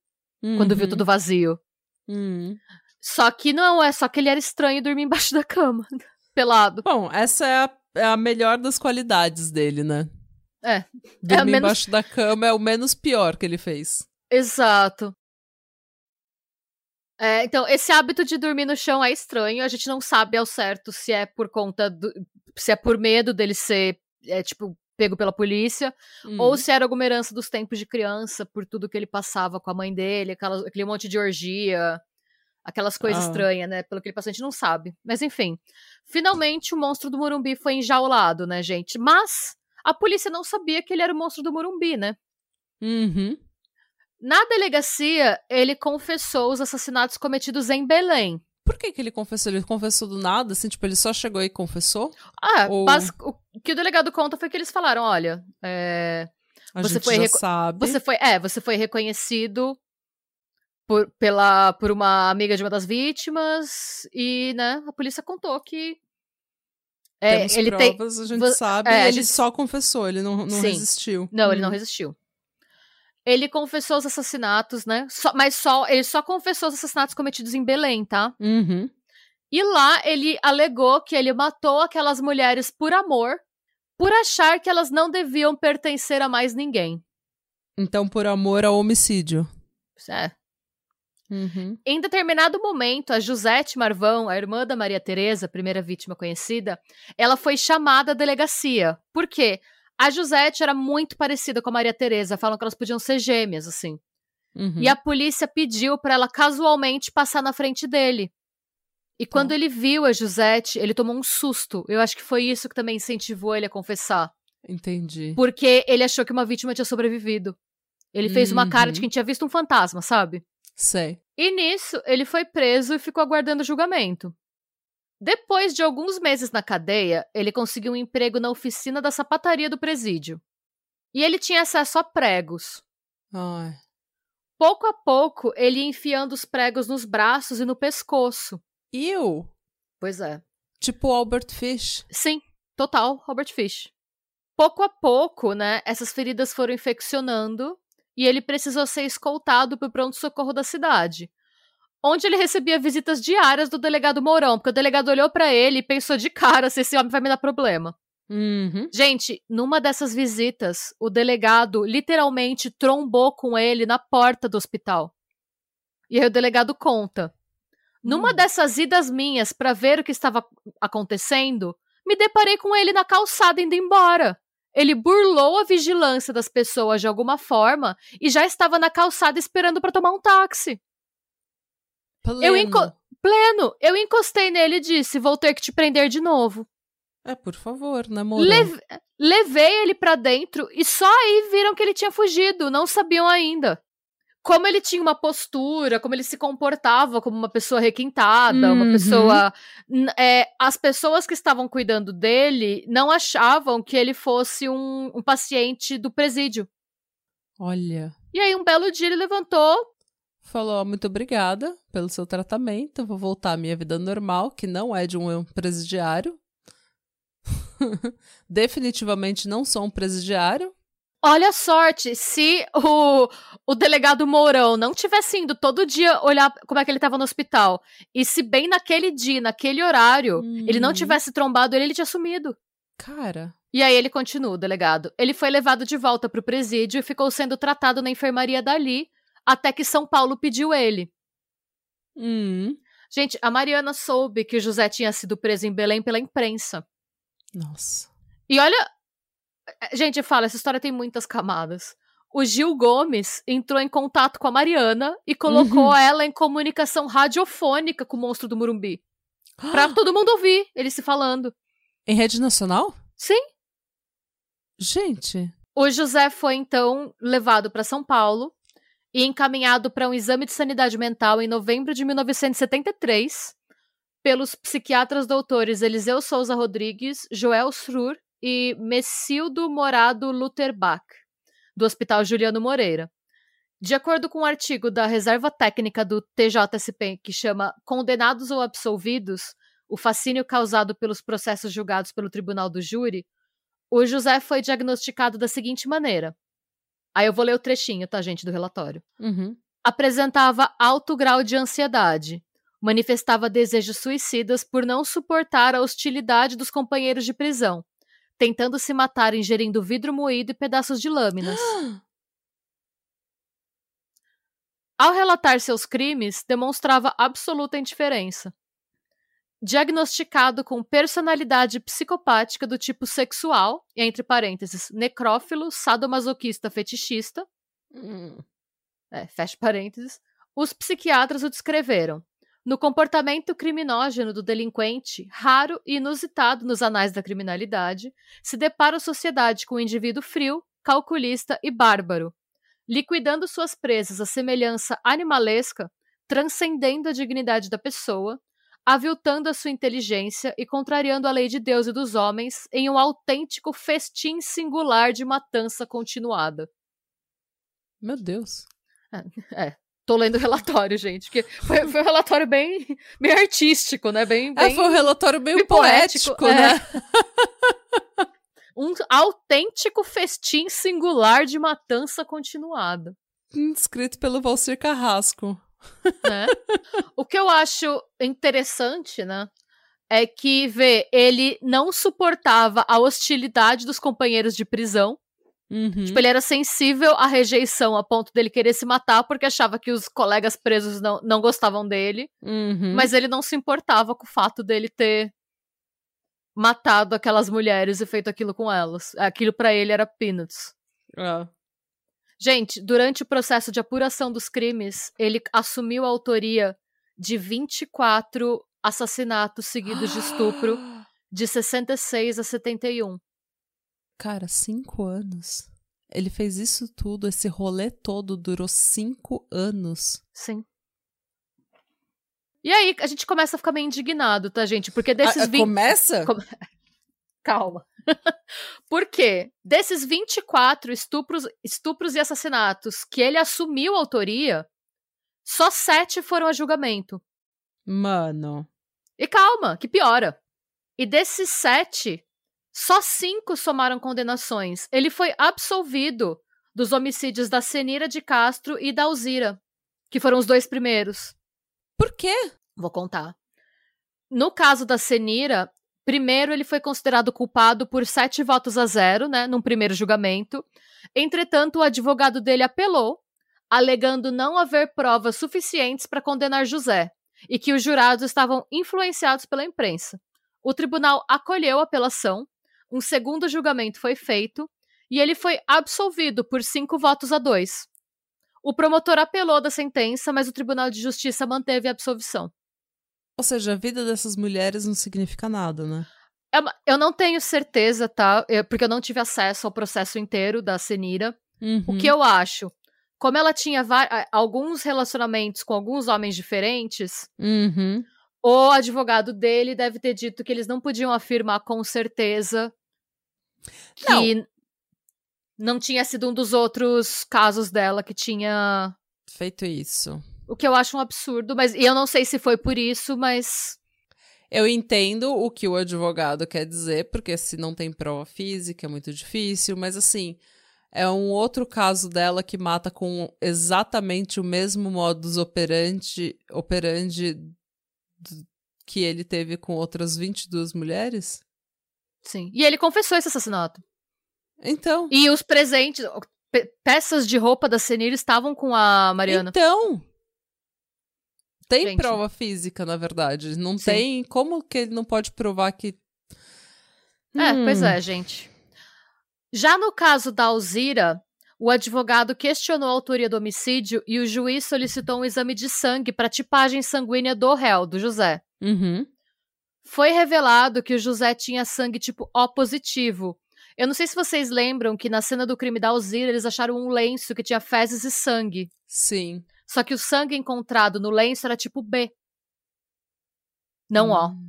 quando viu Uhum. tudo vazio. Uhum. Só que não, é só que ele era estranho dormir embaixo da cama, pelado. Bom, essa é a, é a melhor das qualidades dele, né? É. Dormir menos- embaixo da cama é o menos pior que ele fez. Exato. É, então, esse hábito de dormir no chão é estranho. A gente não sabe ao certo se é por conta do. se é por medo dele ser, é, tipo, pego pela polícia, Hum. ou se era alguma herança dos tempos de criança, por tudo que ele passava com a mãe dele, aquela, aquele monte de orgia, aquelas coisas Ah. estranhas, né? Pelo que ele passou, a gente não sabe. Mas enfim. Finalmente o monstro do Morumbi foi enjaulado, né, gente? Mas a polícia não sabia que ele era o monstro do Morumbi, né? Uhum. Na delegacia, ele confessou os assassinatos cometidos em Belém. Por que, que ele confessou? Ele confessou do nada, assim, tipo, ele só chegou e confessou? Ah, Ou- basi- o que o delegado conta foi que eles falaram: olha, é, A Você gente foi já sabe. você foi, é, você foi reconhecido por, pela, por uma amiga de uma das vítimas e, né, a polícia contou que é, Temos ele tem, provas, a gente sabe. é, e ele gente- só confessou, ele não, não Sim. resistiu. não, ele Hum. não resistiu. Ele confessou os assassinatos, né? Só- mas só ele só confessou os assassinatos cometidos em Belém, tá? Uhum. E lá ele alegou que ele matou aquelas mulheres por amor, por achar que elas não deviam pertencer a mais ninguém. Então, por amor ao homicídio. É. Uhum. Em determinado momento, a Josete Marvão, a irmã da Maria Tereza, primeira vítima conhecida, ela foi chamada à delegacia. Por quê? A Josete era muito parecida com a Maria Tereza, falam que elas podiam ser gêmeas, assim. Uhum. E a polícia pediu pra ela casualmente passar na frente dele. E quando ele viu a Josete, ele tomou um susto. Eu acho que foi isso que também incentivou ele a confessar. Entendi. Porque ele achou que uma vítima tinha sobrevivido. Ele fez uma cara de Uhum. quem tinha visto um fantasma, sabe? Sei. E nisso, ele foi preso e ficou aguardando julgamento. Depois de alguns meses na cadeia, ele conseguiu um emprego na oficina da sapataria do presídio. E ele tinha acesso a pregos. Ai. Pouco a pouco, ele ia enfiando os pregos nos braços e no pescoço. Eu? Pois é. Tipo Albert Fish. Sim, total, Robert Fish. Pouco a pouco, né, essas feridas foram infeccionando e ele precisou ser escoltado para o pronto-socorro da cidade. Onde ele recebia visitas diárias do delegado Mourão, porque o delegado olhou para ele e pensou de cara se esse homem vai me dar problema. Uhum. Gente, numa dessas visitas, o delegado literalmente trombou com ele na porta do hospital. E aí o delegado conta. Numa Hum. dessas idas minhas para ver o que estava acontecendo, me deparei com ele na calçada indo embora. Ele burlou a vigilância das pessoas de alguma forma e já estava na calçada esperando para tomar um táxi. Eu enco- Pleno. Pleno, eu encostei nele e disse: "Vou ter que te prender de novo". É, por favor, né, Mourão? Leve- levei ele pra dentro e só aí viram que ele tinha fugido, não sabiam ainda. Como ele tinha uma postura, como ele se comportava como uma pessoa requintada, uma Uhum. pessoa. n- é, as pessoas que estavam cuidando dele não achavam que ele fosse um, um paciente do presídio. Olha. E aí, um belo dia, ele levantou. Falou, ó, muito obrigada pelo seu tratamento. Vou voltar à minha vida normal, que não é de um presidiário. Definitivamente não sou um presidiário. Olha a sorte, se o, o delegado Mourão não tivesse indo todo dia olhar como é que ele tava no hospital, e se bem naquele dia, naquele horário, ele não Uhum. tivesse trombado ele, ele tinha sumido. Cara, E aí ele continua, o delegado. Ele foi levado de volta pro presídio e ficou sendo tratado na enfermaria dali, até que São Paulo pediu ele. hum, Gente, a Mariana soube que o José tinha sido preso em Belém pela imprensa. nossa. E olha. Gente, fala, essa história tem muitas camadas. O Gil Gomes entrou em contato com a Mariana e colocou Uhum. ela em comunicação radiofônica com o monstro do Murumbi. Pra todo mundo ouvir ele se falando. Em rede nacional? Sim. Gente, O José foi então levado para São Paulo e encaminhado para um exame de sanidade mental em novembro de 1973 pelos psiquiatras doutores Eliseu Souza Rodrigues, Joel Srur e Messildo Morado Lutherbach, do Hospital Juliano Moreira. De acordo com um artigo da reserva técnica do TJSP que chama Condenados ou Absolvidos, o fascínio causado pelos processos julgados pelo Tribunal do Júri, o José foi diagnosticado da seguinte maneira. Aí eu vou ler o trechinho, tá, gente, do relatório. uhum. Apresentava alto grau de ansiedade. Manifestava desejos suicidas por não suportar a hostilidade dos companheiros de prisão, tentando se matar ingerindo vidro moído e pedaços de lâminas. Ao relatar seus crimes, demonstrava absoluta indiferença. Diagnosticado com personalidade psicopática do tipo sexual, entre parênteses, necrófilo, sadomasoquista fetichista, Hum. é, fecha parênteses, os psiquiatras o descreveram. No comportamento criminógeno do delinquente, raro e inusitado nos anais da criminalidade, se depara a sociedade com um indivíduo frio, calculista e bárbaro, liquidando suas presas à semelhança animalesca, transcendendo a dignidade da pessoa, aviltando a sua inteligência e contrariando a lei de Deus e dos homens em um autêntico festim singular de matança continuada. Meu Deus. Tô lendo o relatório, gente. Que foi, foi um relatório bem, bem artístico, né? Bem, É, bem foi um relatório meio poético, poético, é. né? um autêntico festim singular de matança continuada. Escrito pelo Valcir Carrasco. Né? o que eu acho interessante, né? É que, vê, ele não suportava a hostilidade dos companheiros de prisão. Uhum. Tipo, ele era sensível à rejeição a ponto dele querer se matar porque achava que os colegas presos não, não gostavam dele. Uhum. Mas ele não se importava com o fato dele ter matado aquelas mulheres e feito aquilo com elas. Aquilo pra ele era peanuts. Ah. Gente, durante o processo de apuração dos crimes, ele assumiu a autoria de 24 assassinatos seguidos de estupro, de 66 a 71. Cara, cinco anos. Ele fez isso tudo, esse rolê todo durou cinco anos. Sim. E aí, a gente começa a ficar meio indignado, tá, gente? Porque desses Ah, ah, 20... Começa? Com- Calma. Por quê? Desses 24 estupros, estupros e assassinatos que ele assumiu a autoria, só sete foram a julgamento. Mano. E calma, que piora. E desses sete, só cinco somaram condenações. Ele foi absolvido dos homicídios da Senira de Castro e da Alzira, que foram os dois primeiros. Por quê? Vou contar. No caso da Senira, primeiro ele foi considerado culpado por sete votos a zero, né, num primeiro julgamento. Entretanto, o advogado dele apelou, alegando não haver provas suficientes para condenar José e que os jurados estavam influenciados pela imprensa. O tribunal acolheu a apelação, um segundo julgamento foi feito e ele foi absolvido por cinco votos a dois. O promotor apelou da sentença, mas o Tribunal de Justiça manteve a absolvição. Ou seja, a vida dessas mulheres não significa nada, né? É eu não tenho certeza, tá? Porque eu não tive acesso ao processo inteiro da Senira. Uhum. O que eu acho? Como ela tinha alguns relacionamentos com alguns homens diferentes, uhum. o advogado dele deve ter dito que eles não podiam afirmar com certeza que não não tinha sido um dos outros casos dela que tinha feito isso. O que eu acho um absurdo, mas e eu não sei se foi por isso, mas eu entendo o que o advogado quer dizer, porque se não tem prova física é muito difícil, mas assim, é um outro caso dela que mata com exatamente o mesmo modus operandi, operandi que ele teve com outras 22 mulheres? Sim. E ele confessou esse assassinato. Então. E os presentes, pe peças de roupa da Senir estavam com a Mariana. Então. Tem Gente. prova física, na verdade. Não Sim. tem. Como que ele não pode provar que. É, hum. pois é, gente. Já no caso da Alzira, o advogado questionou a autoria do homicídio e o juiz solicitou um exame de sangue para tipagem sanguínea do réu, do José. Uhum. Foi revelado que o José tinha sangue tipo O positivo, eu não sei se vocês lembram que na cena do crime da Alzira eles acharam um lenço que tinha fezes e sangue. Sim. Só que o sangue encontrado no lenço era tipo B. Não hum. O.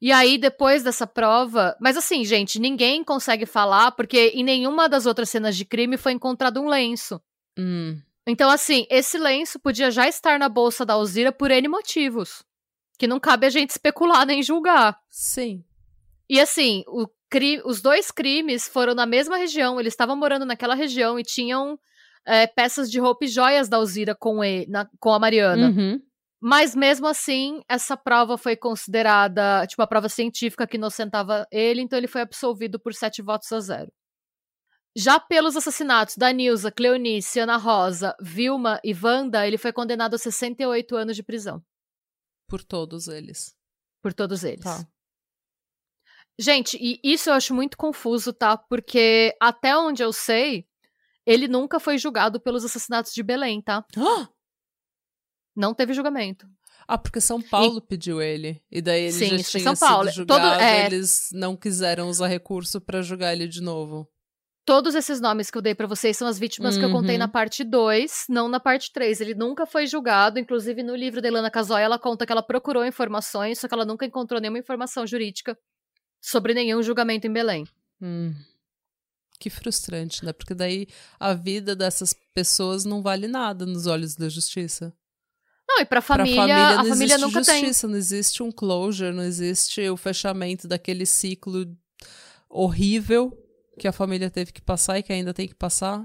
E aí, depois dessa prova. Mas assim, gente, ninguém consegue falar, porque em nenhuma das outras cenas de crime foi encontrado um lenço. Hum. Então, assim, esse lenço podia já estar na bolsa da Alzira por N motivos. Que não cabe a gente especular nem julgar. Sim. E assim, o os dois crimes foram na mesma região, eles estavam morando naquela região e tinham é, peças de roupa e joias da Alzira com, ele, na, com a Mariana. Uhum. Mas mesmo assim, essa prova foi considerada, tipo, a prova científica que inocentava ele, então ele foi absolvido por sete votos a zero. Já pelos assassinatos da Nilza, Cleonice, Ana Rosa, Vilma e Wanda, ele foi condenado a 68 anos de prisão. Por todos eles. Por todos eles. Tá. Gente, e isso eu acho muito confuso, tá? Porque até onde eu sei, ele nunca foi julgado pelos assassinatos de Belém, tá? Não teve julgamento. Ah, porque São Paulo e... pediu ele. E daí ele Sim, já tinha São Paulo. sido julgado, Todo, é... eles não quiseram usar recurso para julgar ele de novo. Todos esses nomes que eu dei para vocês são as vítimas uhum. que eu contei uhum. na parte 2, não na parte 3. Ele nunca foi julgado, inclusive no livro da Helena Casoy, ela conta que ela procurou informações, só que ela nunca encontrou nenhuma informação jurídica sobre nenhum julgamento em Belém. Hum. Que frustrante, né? Porque daí a vida dessas pessoas não vale nada nos olhos da justiça. Não, e pra família, pra família a família nunca justiça, tem. Não existe um closure, não existe o fechamento daquele ciclo horrível que a família teve que passar e que ainda tem que passar.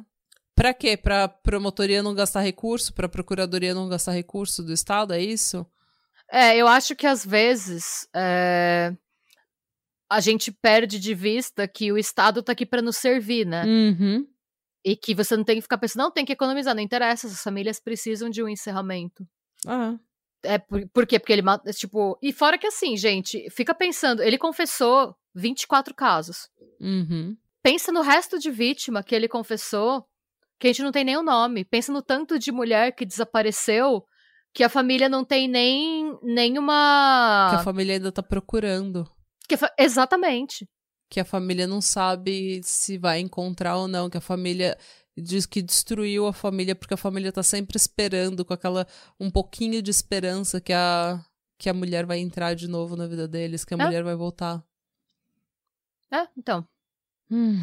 Pra quê? Pra promotoria não gastar recurso? Pra procuradoria não gastar recurso do Estado? É isso? É, eu acho que às vezes. É a gente perde de vista que o Estado tá aqui para nos servir, né? Uhum. E que você não tem que ficar pensando, não, tem que economizar, não interessa, as famílias precisam de um encerramento. Ah. É, por, por quê? Porque ele, tipo... E fora que assim, gente, fica pensando, ele confessou 24 casos. Uhum. Pensa no resto de vítima que ele confessou, que a gente não tem nem o nome. Pensa no tanto de mulher que desapareceu, que a família não tem nem nenhuma... Que a família ainda tá procurando. Que exatamente. Que a família não sabe se vai encontrar ou não, que a família diz que destruiu a família porque a família tá sempre esperando com aquela um pouquinho de esperança que a que a mulher vai entrar de novo na vida deles, que a é. mulher vai voltar. É, então. Hum.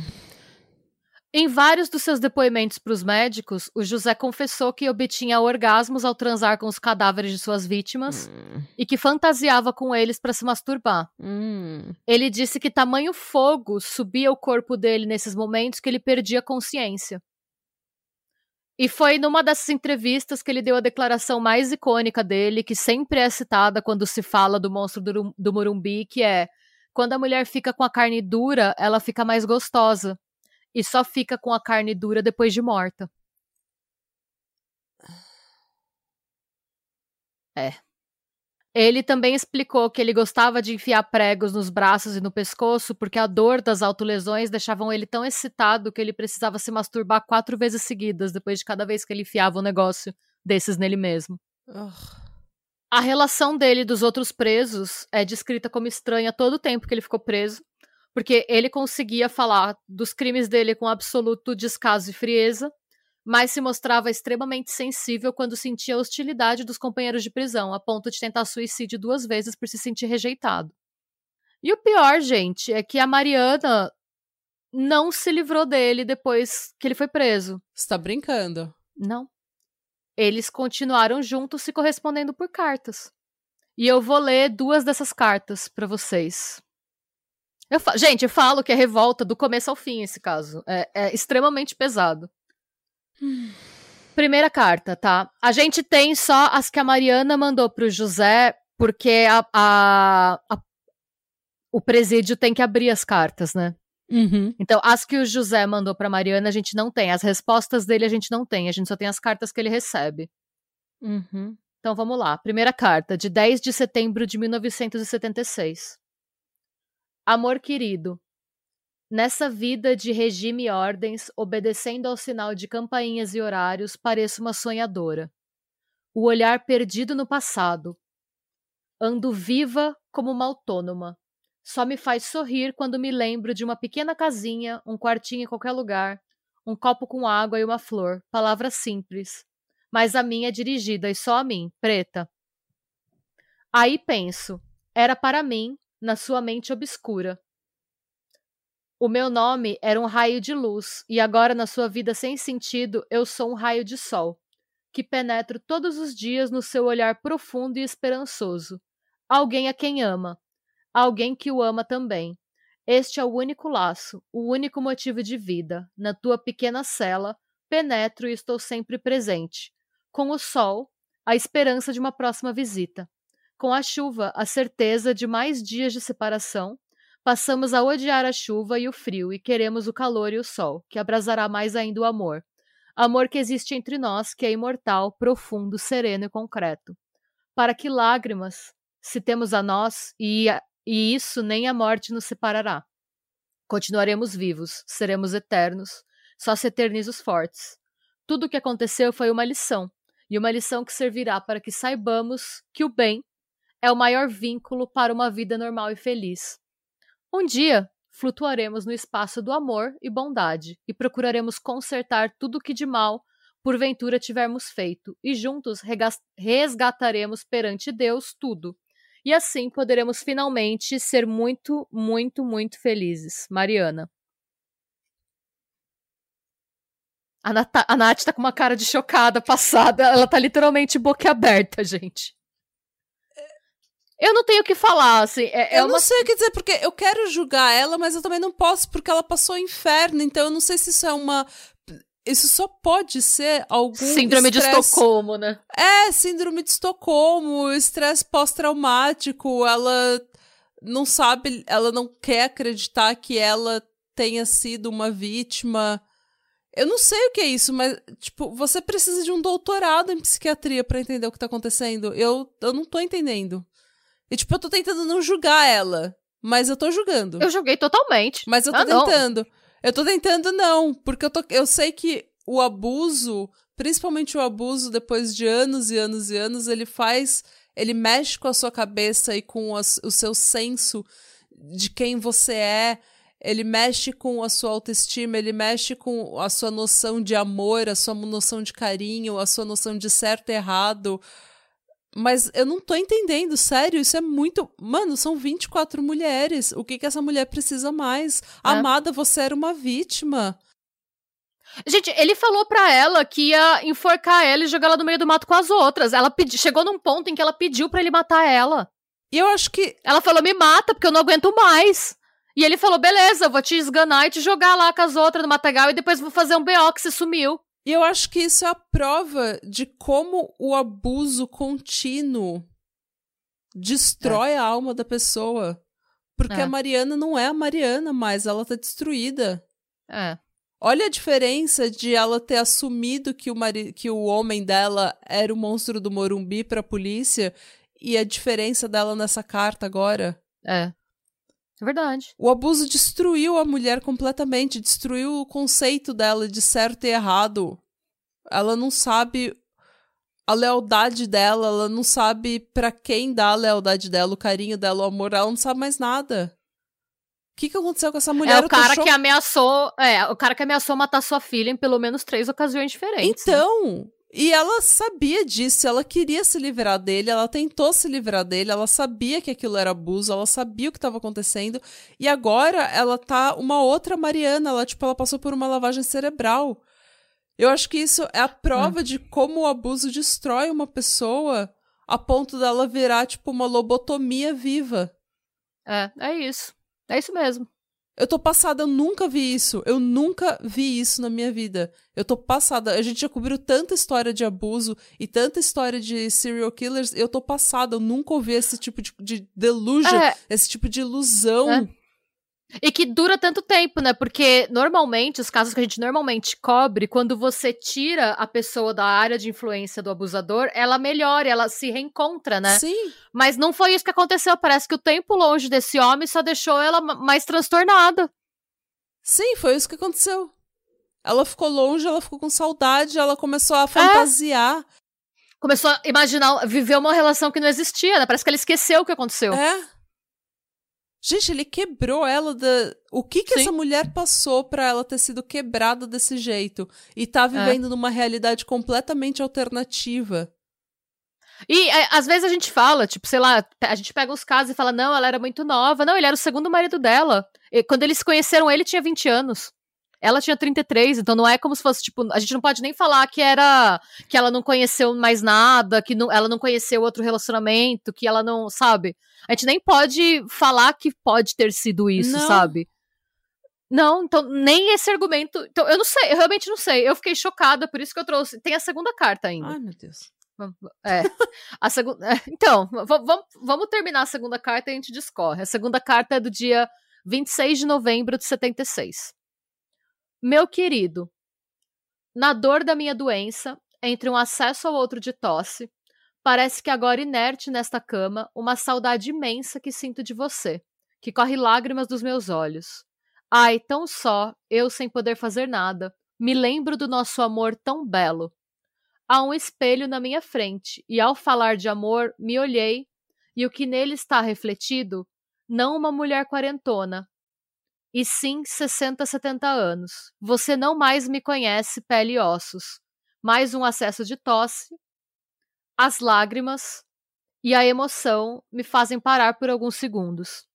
Em vários dos seus depoimentos para os médicos, o José confessou que obtinha orgasmos ao transar com os cadáveres de suas vítimas hum. e que fantasiava com eles para se masturbar. Hum. Ele disse que tamanho fogo subia o corpo dele nesses momentos que ele perdia consciência. E foi numa dessas entrevistas que ele deu a declaração mais icônica dele, que sempre é citada quando se fala do monstro do, do Morumbi, que é quando a mulher fica com a carne dura, ela fica mais gostosa. E só fica com a carne dura depois de morta. É. Ele também explicou que ele gostava de enfiar pregos nos braços e no pescoço porque a dor das autolesões deixavam ele tão excitado que ele precisava se masturbar quatro vezes seguidas depois de cada vez que ele enfiava um negócio desses nele mesmo. A relação dele dos outros presos é descrita como estranha todo o tempo que ele ficou preso, porque ele conseguia falar dos crimes dele com absoluto descaso e frieza, mas se mostrava extremamente sensível quando sentia a hostilidade dos companheiros de prisão, a ponto de tentar suicídio duas vezes por se sentir rejeitado. E o pior, gente, é que a Mariana não se livrou dele depois que ele foi preso. Você tá brincando? Não. Eles continuaram juntos se correspondendo por cartas. E eu vou ler duas dessas cartas para vocês. Eu Gente, eu falo que é revolta do começo ao fim esse caso. É, é extremamente pesado. Primeira carta, tá? A gente tem só as que a Mariana mandou pro José, porque a, a, a o presídio tem que abrir as cartas, né? Uhum. Então, as que o José mandou pra Mariana, a gente não tem. As respostas dele a gente não tem. A gente só tem as cartas que ele recebe. Uhum. Então, vamos lá. Primeira carta, de 10 de setembro de 1976. Amor querido, Nessa vida de regime e ordens, obedecendo ao sinal de campainhas e horários, pareço uma sonhadora. O olhar perdido no passado. Ando viva como uma autônoma. Só me faz sorrir quando me lembro de uma pequena casinha, um quartinho em qualquer lugar, um copo com água e uma flor, palavras simples. Mas a minha é dirigida e só a mim, preta. Aí penso, era para mim, na sua mente obscura o meu nome era um raio de luz, e agora, na sua vida sem sentido, eu sou um raio de sol, que penetro todos os dias no seu olhar profundo e esperançoso. Alguém a quem ama, alguém que o ama também. Este é o único laço, o único motivo de vida. Na tua pequena cela, penetro e estou sempre presente. Com o sol, a esperança de uma próxima visita. Com a chuva, a certeza de mais dias de separação Passamos a odiar a chuva e o frio e queremos o calor e o sol, que abrasará mais ainda o amor. Amor que existe entre nós, que é imortal, profundo, sereno e concreto. Para que lágrimas, se temos a nós, e, e isso nem a morte nos separará. Continuaremos vivos, seremos eternos, só se eterniza os fortes. Tudo o que aconteceu foi uma lição, e uma lição que servirá para que saibamos que o bem é o maior vínculo para uma vida normal e feliz. Um dia, flutuaremos no espaço do amor e bondade e procuraremos consertar tudo o que de mal porventura tivermos feito, e juntos resgataremos perante Deus tudo. E assim poderemos finalmente ser muito, muito, muito felizes. Mariana. A, Nat a Nath tá com uma cara de chocada, passada. Ela tá literalmente boquiaberta, gente. Eu não tenho o que falar, assim. É, é eu uma... não sei o que dizer, porque eu quero julgar ela, mas eu também não posso, porque ela passou o inferno, então eu não sei se isso é uma. Isso só pode ser algum. Síndrome estresse... de Estocolmo, né? É, síndrome de Estocolmo, estresse pós-traumático, ela não sabe, ela não quer acreditar que ela tenha sido uma vítima. Eu não sei o que é isso, mas, tipo, você precisa de um doutorado em psiquiatria para entender o que tá acontecendo. Eu, eu não tô entendendo. E, tipo, eu tô tentando não julgar ela. Mas eu tô julgando. Eu julguei totalmente. Mas eu tô ah, tentando. Não. Eu tô tentando não, porque eu, tô, eu sei que o abuso, principalmente o abuso depois de anos e anos e anos, ele faz. Ele mexe com a sua cabeça e com a, o seu senso de quem você é. Ele mexe com a sua autoestima, ele mexe com a sua noção de amor, a sua noção de carinho, a sua noção de certo e errado, mas eu não tô entendendo, sério, isso é muito. Mano, são 24 mulheres. O que que essa mulher precisa mais? É. Amada, você era uma vítima. Gente, ele falou pra ela que ia enforcar ela e jogar ela no meio do mato com as outras. Ela pedi... chegou num ponto em que ela pediu para ele matar ela. E eu acho que. Ela falou: me mata, porque eu não aguento mais. E ele falou: beleza, eu vou te esganar e te jogar lá com as outras no matagal e depois vou fazer um BO que você sumiu. E eu acho que isso é a prova de como o abuso contínuo destrói é. a alma da pessoa. Porque é. a Mariana não é a Mariana mais, ela tá destruída. É. Olha a diferença de ela ter assumido que o, mari que o homem dela era o monstro do Morumbi pra polícia e a diferença dela nessa carta agora. É. É verdade. O abuso destruiu a mulher completamente, destruiu o conceito dela de certo e errado. Ela não sabe a lealdade dela, ela não sabe para quem dá a lealdade dela, o carinho dela, o amor, ela não sabe mais nada. O que, que aconteceu com essa mulher? É o cara que ameaçou, é, o cara que ameaçou matar sua filha em pelo menos três ocasiões diferentes. Né? Então? E ela sabia disso, ela queria se livrar dele, ela tentou se livrar dele, ela sabia que aquilo era abuso, ela sabia o que estava acontecendo, e agora ela tá uma outra Mariana, ela tipo, ela passou por uma lavagem cerebral. Eu acho que isso é a prova hum. de como o abuso destrói uma pessoa a ponto dela virar tipo uma lobotomia viva. É, é isso. É isso mesmo. Eu tô passada, eu nunca vi isso. Eu nunca vi isso na minha vida. Eu tô passada. A gente já cobriu tanta história de abuso e tanta história de serial killers. Eu tô passada. Eu nunca ouvi esse tipo de, de delusion, é. esse tipo de ilusão. É. E que dura tanto tempo, né? Porque normalmente, os casos que a gente normalmente cobre, quando você tira a pessoa da área de influência do abusador, ela melhora, ela se reencontra, né? Sim. Mas não foi isso que aconteceu. Parece que o tempo longe desse homem só deixou ela mais transtornada. Sim, foi isso que aconteceu. Ela ficou longe, ela ficou com saudade, ela começou a fantasiar. É. Começou a imaginar, viver uma relação que não existia, né? Parece que ela esqueceu o que aconteceu. É. Gente, ele quebrou ela da. O que que Sim. essa mulher passou para ela ter sido quebrada desse jeito e tá é. vivendo é. numa realidade completamente alternativa? E é, às vezes a gente fala, tipo, sei lá, a gente pega os casos e fala, não, ela era muito nova. Não, ele era o segundo marido dela. E quando eles se conheceram, ele tinha 20 anos. Ela tinha 33, então não é como se fosse, tipo, a gente não pode nem falar que era que ela não conheceu mais nada, que não, ela não conheceu outro relacionamento, que ela não, sabe? A gente nem pode falar que pode ter sido isso, não. sabe? Não, então nem esse argumento. Então, eu não sei, eu realmente não sei. Eu fiquei chocada, por isso que eu trouxe. Tem a segunda carta ainda. Ai, meu Deus. É. A segunda. É, então, vamos, vamos terminar a segunda carta e a gente discorre. A segunda carta é do dia 26 de novembro de 76. Meu querido, na dor da minha doença, entre um acesso ao outro de tosse, parece que agora inerte nesta cama, uma saudade imensa que sinto de você, que corre lágrimas dos meus olhos. Ai, tão só, eu sem poder fazer nada, me lembro do nosso amor tão belo. Há um espelho na minha frente, e ao falar de amor, me olhei, e o que nele está refletido, não uma mulher quarentona, e sim 60, 70 anos. Você não mais me conhece pele e ossos. Mais um acesso de tosse. As lágrimas e a emoção me fazem parar por alguns segundos.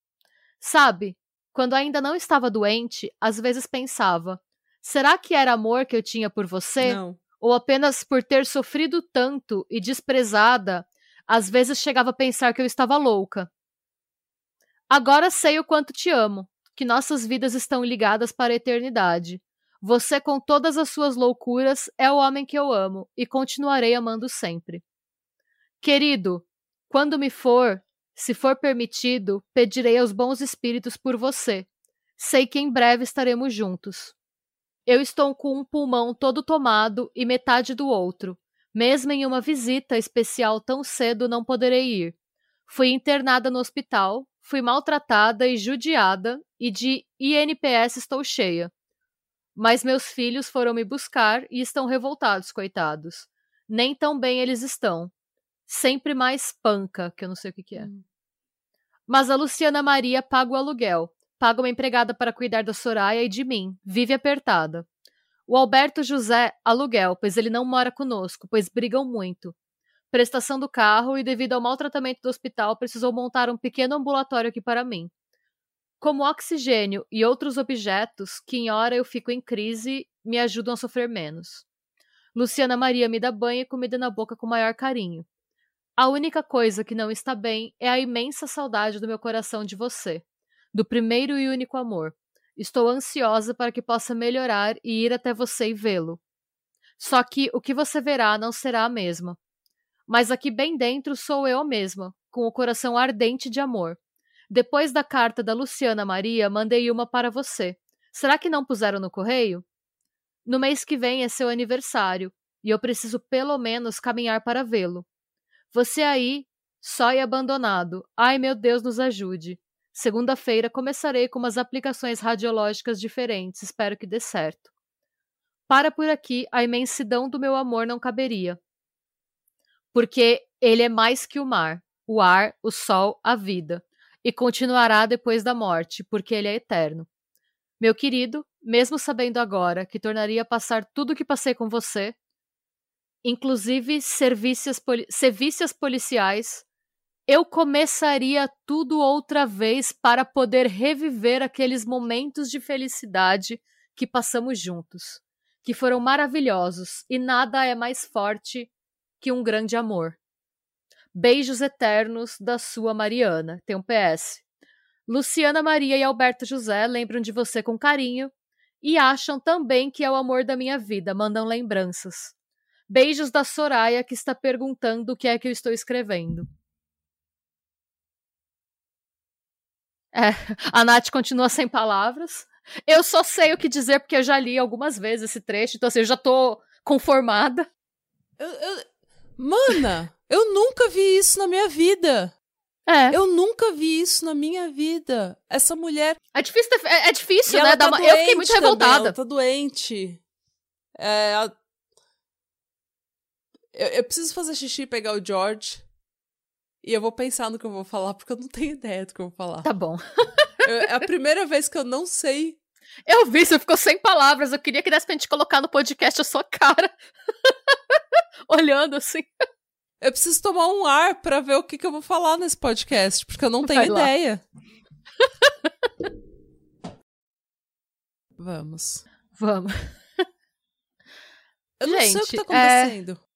Sabe, quando ainda não estava doente, às vezes pensava: será que era amor que eu tinha por você? Não. Ou apenas por ter sofrido tanto e desprezada, às vezes chegava a pensar que eu estava louca. Agora sei o quanto te amo que nossas vidas estão ligadas para a eternidade. Você, com todas as suas loucuras, é o homem que eu amo e continuarei amando sempre. Querido, quando me for, se for permitido, pedirei aos bons espíritos por você. Sei que em breve estaremos juntos. Eu estou com um pulmão todo tomado e metade do outro. Mesmo em uma visita especial tão cedo, não poderei ir. Fui internada no hospital, fui maltratada e judiada e de INPS estou cheia. Mas meus filhos foram me buscar e estão revoltados, coitados. Nem tão bem eles estão. Sempre mais panca, que eu não sei o que, que é. Hum. Mas a Luciana Maria paga o aluguel, paga uma empregada para cuidar da Soraya e de mim, vive apertada. O Alberto José, aluguel, pois ele não mora conosco, pois brigam muito prestação do carro e, devido ao maltratamento do hospital, precisou montar um pequeno ambulatório aqui para mim. Como oxigênio e outros objetos que, em hora eu fico em crise, me ajudam a sofrer menos. Luciana Maria me dá banho e comida na boca com maior carinho. A única coisa que não está bem é a imensa saudade do meu coração de você, do primeiro e único amor. Estou ansiosa para que possa melhorar e ir até você e vê-lo. Só que o que você verá não será a mesma. Mas aqui bem dentro sou eu mesma, com o coração ardente de amor. Depois da carta da Luciana Maria, mandei uma para você. Será que não puseram no correio? No mês que vem é seu aniversário, e eu preciso pelo menos caminhar para vê-lo. Você aí, só e abandonado. Ai, meu Deus, nos ajude. Segunda-feira começarei com umas aplicações radiológicas diferentes, espero que dê certo. Para por aqui, a imensidão do meu amor não caberia. Porque ele é mais que o mar, o ar, o sol, a vida e continuará depois da morte, porque ele é eterno. Meu querido, mesmo sabendo agora que tornaria passar tudo o que passei com você, inclusive serviços, poli serviços policiais, eu começaria tudo outra vez para poder reviver aqueles momentos de felicidade que passamos juntos, que foram maravilhosos e nada é mais forte que um grande amor. Beijos eternos da sua Mariana. Tem um PS. Luciana Maria e Alberto José lembram de você com carinho e acham também que é o amor da minha vida, mandam lembranças. Beijos da Soraya, que está perguntando o que é que eu estou escrevendo. É, a Nath continua sem palavras. Eu só sei o que dizer porque eu já li algumas vezes esse trecho, então assim, eu já tô conformada. Eu, eu... Mana, eu nunca vi isso na minha vida. É. Eu nunca vi isso na minha vida. Essa mulher. É difícil, é, é, difícil, né? Tá uma... Eu fiquei muito revoltada. Também, ela tá doente. É, a... eu, eu, preciso fazer xixi e pegar o George. E eu vou pensar no que eu vou falar, porque eu não tenho ideia do que eu vou falar. Tá bom. eu, é a primeira vez que eu não sei. Eu vi, você ficou sem palavras. Eu queria que desse pra gente colocar no podcast a sua cara. Olhando assim. Eu preciso tomar um ar para ver o que, que eu vou falar nesse podcast, porque eu não tenho ideia. Vamos. Vamos. Eu não Gente, sei o que tá acontecendo. É...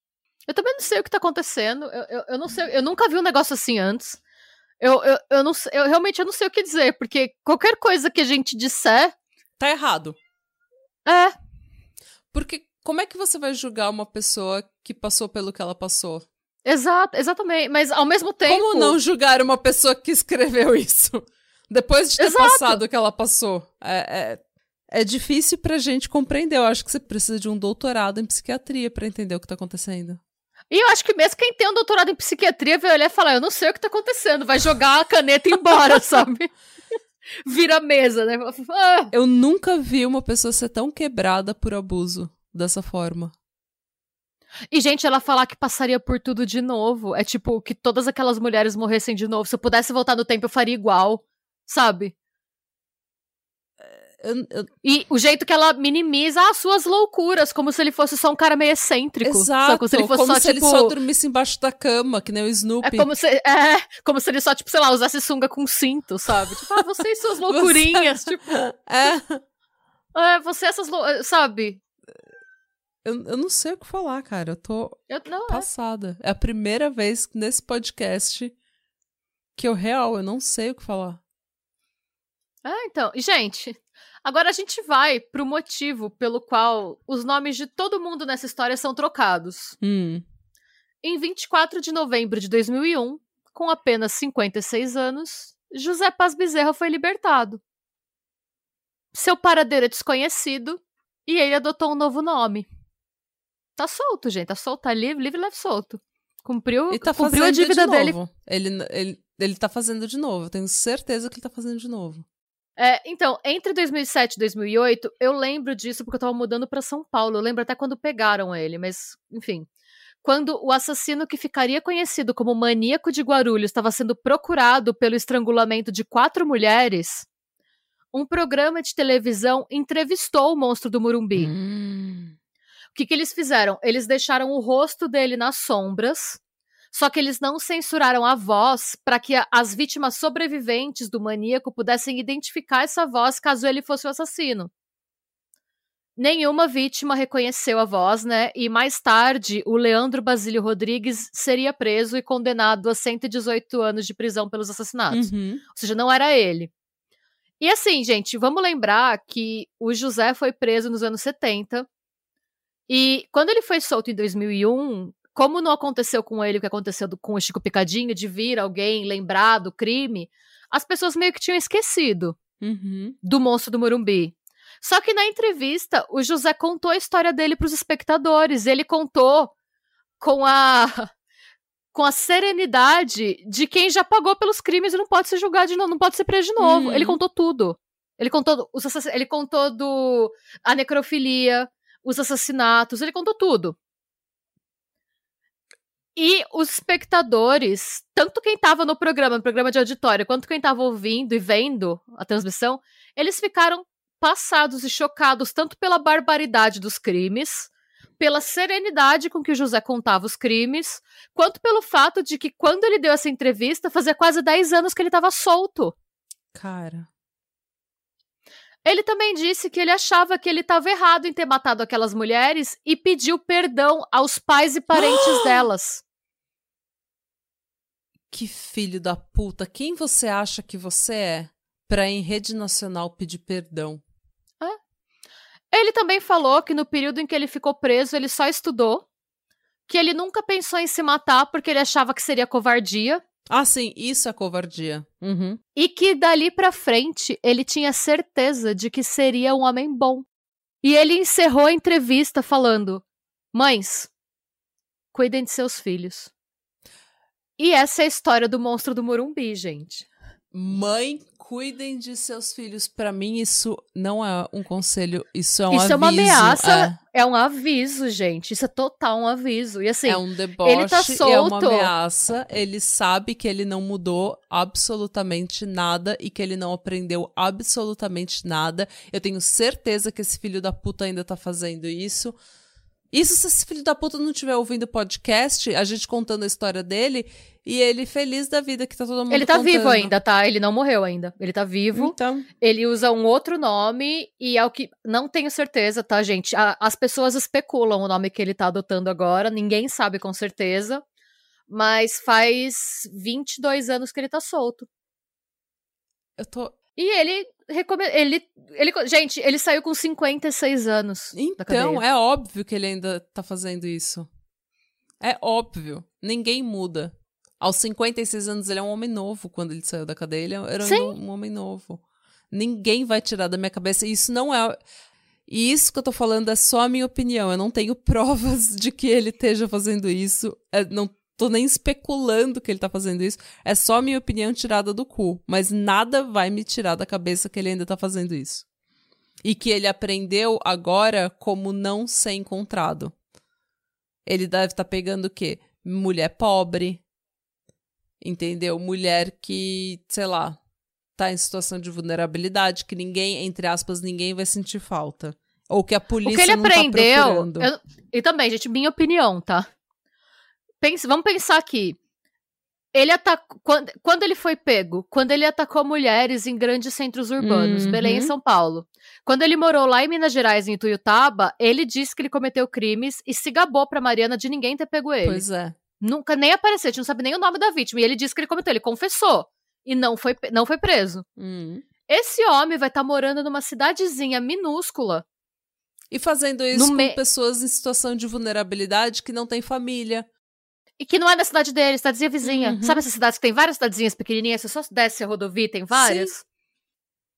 Eu também não sei o que tá acontecendo. Eu, eu, eu, não sei. Eu nunca vi um negócio assim antes. Eu, eu, eu, não, eu realmente eu não sei o que dizer, porque qualquer coisa que a gente disser. Tá errado. É. Porque como é que você vai julgar uma pessoa que passou pelo que ela passou? Exato, exatamente. Mas ao mesmo tempo. Como não julgar uma pessoa que escreveu isso? Depois de ter Exato. passado o que ela passou. É, é, é difícil pra gente compreender. Eu acho que você precisa de um doutorado em psiquiatria para entender o que tá acontecendo. E eu acho que mesmo quem tem um doutorado em psiquiatria vai olhar e falar: Eu não sei o que tá acontecendo. Vai jogar a caneta embora, sabe? Vira a mesa, né? Ah. Eu nunca vi uma pessoa ser tão quebrada por abuso dessa forma. E, gente, ela falar que passaria por tudo de novo. É tipo, que todas aquelas mulheres morressem de novo. Se eu pudesse voltar no tempo, eu faria igual. Sabe? Eu, eu... E o jeito que ela minimiza as suas loucuras, como se ele fosse só um cara meio excêntrico. Exato, como se ele fosse como só, se tipo... ele só dormisse embaixo da cama, que nem o Snoopy. É como se, é, como se ele só, tipo, sei lá, usasse sunga com cinto, sabe? Tipo, ah, você e suas loucurinhas, você... tipo... É. É, você essas, sabe? Eu, eu não sei o que falar, cara. Eu tô eu, não, é. passada. É. é a primeira vez nesse podcast que eu real, eu não sei o que falar. Ah, então. Gente, agora a gente vai pro motivo pelo qual os nomes de todo mundo nessa história são trocados. Hum. Em 24 de novembro de 2001, com apenas 56 anos, José Paz Bezerra foi libertado. Seu paradeiro é desconhecido e ele adotou um novo nome. Tá solto, gente. Tá solto, tá livre, livre, leve, solto. Cumpriu, tá cumpriu a dívida de dele. Ele, ele, ele tá fazendo de novo. Eu tenho certeza que ele tá fazendo de novo. É, então, entre 2007 e 2008, eu lembro disso porque eu tava mudando para São Paulo. Eu lembro até quando pegaram ele, mas, enfim. Quando o assassino que ficaria conhecido como maníaco de Guarulhos estava sendo procurado pelo estrangulamento de quatro mulheres, um programa de televisão entrevistou o monstro do Murumbi. Hum que, que eles fizeram? Eles deixaram o rosto dele nas sombras, só que eles não censuraram a voz para que as vítimas sobreviventes do maníaco pudessem identificar essa voz caso ele fosse o assassino. Nenhuma vítima reconheceu a voz, né? E mais tarde, o Leandro Basílio Rodrigues seria preso e condenado a 118 anos de prisão pelos assassinatos. Uhum. Ou seja, não era ele. E assim, gente, vamos lembrar que o José foi preso nos anos 70 E quando ele foi solto em 2001, como não aconteceu com ele o que aconteceu com o Chico Picadinho, de vir alguém lembrar do crime, as pessoas meio que tinham esquecido Uhum. do monstro do Morumbi. Só que na entrevista, o José contou a história dele para os espectadores. Ele contou com a com a serenidade de quem já pagou pelos crimes e não pode ser julgado de novo, não pode ser preso de novo. Uhum. Ele contou tudo. Ele contou ele contou do a necrofilia, os assassinatos, ele contou tudo. E os espectadores, tanto quem estava no programa, no programa de auditório, quanto quem estava ouvindo e vendo a transmissão, eles ficaram passados e chocados tanto pela barbaridade dos crimes, pela serenidade com que José contava os crimes, quanto pelo fato de que quando ele deu essa entrevista, fazia quase 10 anos que ele estava solto. Cara. Ele também disse que ele achava que ele estava errado em ter matado aquelas mulheres e pediu perdão aos pais e parentes delas. Que filho da puta. Quem você acha que você é pra em rede nacional pedir perdão? Ele também falou que no período em que ele ficou preso, ele só estudou, que ele nunca pensou em se matar porque ele achava que seria covardia, Ah, sim, isso é covardia. Uhum. e que dali pra frente ele tinha certeza de que seria um homem bom. E ele encerrou a entrevista falando: Mães, cuidem de seus filhos. E essa é a história do monstro do Morumbi, gente. Mãe, cuidem de seus filhos. Pra mim, isso não é um conselho, isso é um Isso aviso. é uma ameaça. É um aviso, gente. Isso é total um aviso. E assim, É, é um deboche, ele tá é uma solto. ameaça. Ele sabe que ele não mudou absolutamente nada e que ele não aprendeu absolutamente nada. Eu tenho certeza que esse filho da puta ainda tá fazendo isso. Isso se esse filho da puta não estiver ouvindo o podcast, a gente contando a história dele, e ele feliz da vida que tá todo mundo ele tá contando. vivo ainda, tá? Ele não morreu ainda. Ele tá vivo. Então, Ele usa um outro nome e é o que. Não tenho certeza, tá, gente? A- as pessoas especulam o nome que ele tá adotando agora. Ninguém sabe com certeza. Mas faz 22 anos que ele tá solto. eu tô. E ele. Recome... ele, ele gente, ele saiu com 56 anos. Então, é óbvio que ele ainda tá fazendo isso. É óbvio. Ninguém muda. Aos 56 anos, ele é um homem novo quando ele saiu da cadeia. Ele era Sim. um, um homem novo. Ninguém vai tirar da minha cabeça. Isso não é. E isso que eu tô falando é só a minha opinião. Eu não tenho provas de que ele esteja fazendo isso. É, não tô nem especulando que ele tá fazendo isso. É só minha opinião tirada do cu. Mas nada vai me tirar da cabeça que ele ainda tá fazendo isso. E que ele aprendeu agora como não ser encontrado. Ele deve estar pegando o quê? Mulher pobre. Entendeu? Mulher que, sei lá, tá em situação de vulnerabilidade, que ninguém, entre aspas, ninguém vai sentir falta. Ou que a polícia O que ele não tá aprendeu. procurando. eu- e também, gente, minha opinião, tá? Pense, vamos pensar aqui. Ele atacou. Quando, quando ele foi pego? Quando ele atacou mulheres em grandes centros urbanos, Uhum. Belém e São Paulo. Quando ele morou lá em Minas Gerais, em Ituiutaba, ele disse que ele cometeu crimes e se gabou pra Mariana de ninguém ter pego ele. Pois é. Nunca nem apareceu, a gente não sabe nem o nome da vítima. E ele disse que ele cometeu, ele confessou. E não foi, não foi preso. Hum. Esse homem vai estar morando numa cidadezinha minúscula. E fazendo isso No com me- pessoas em situação de vulnerabilidade que não tem família. E que não é da cidade dele, cidadezinha vizinha. Uhum. Sabe essas cidades que tem várias cidadezinhas pequenininhas? Você só desce a rodovia, tem várias?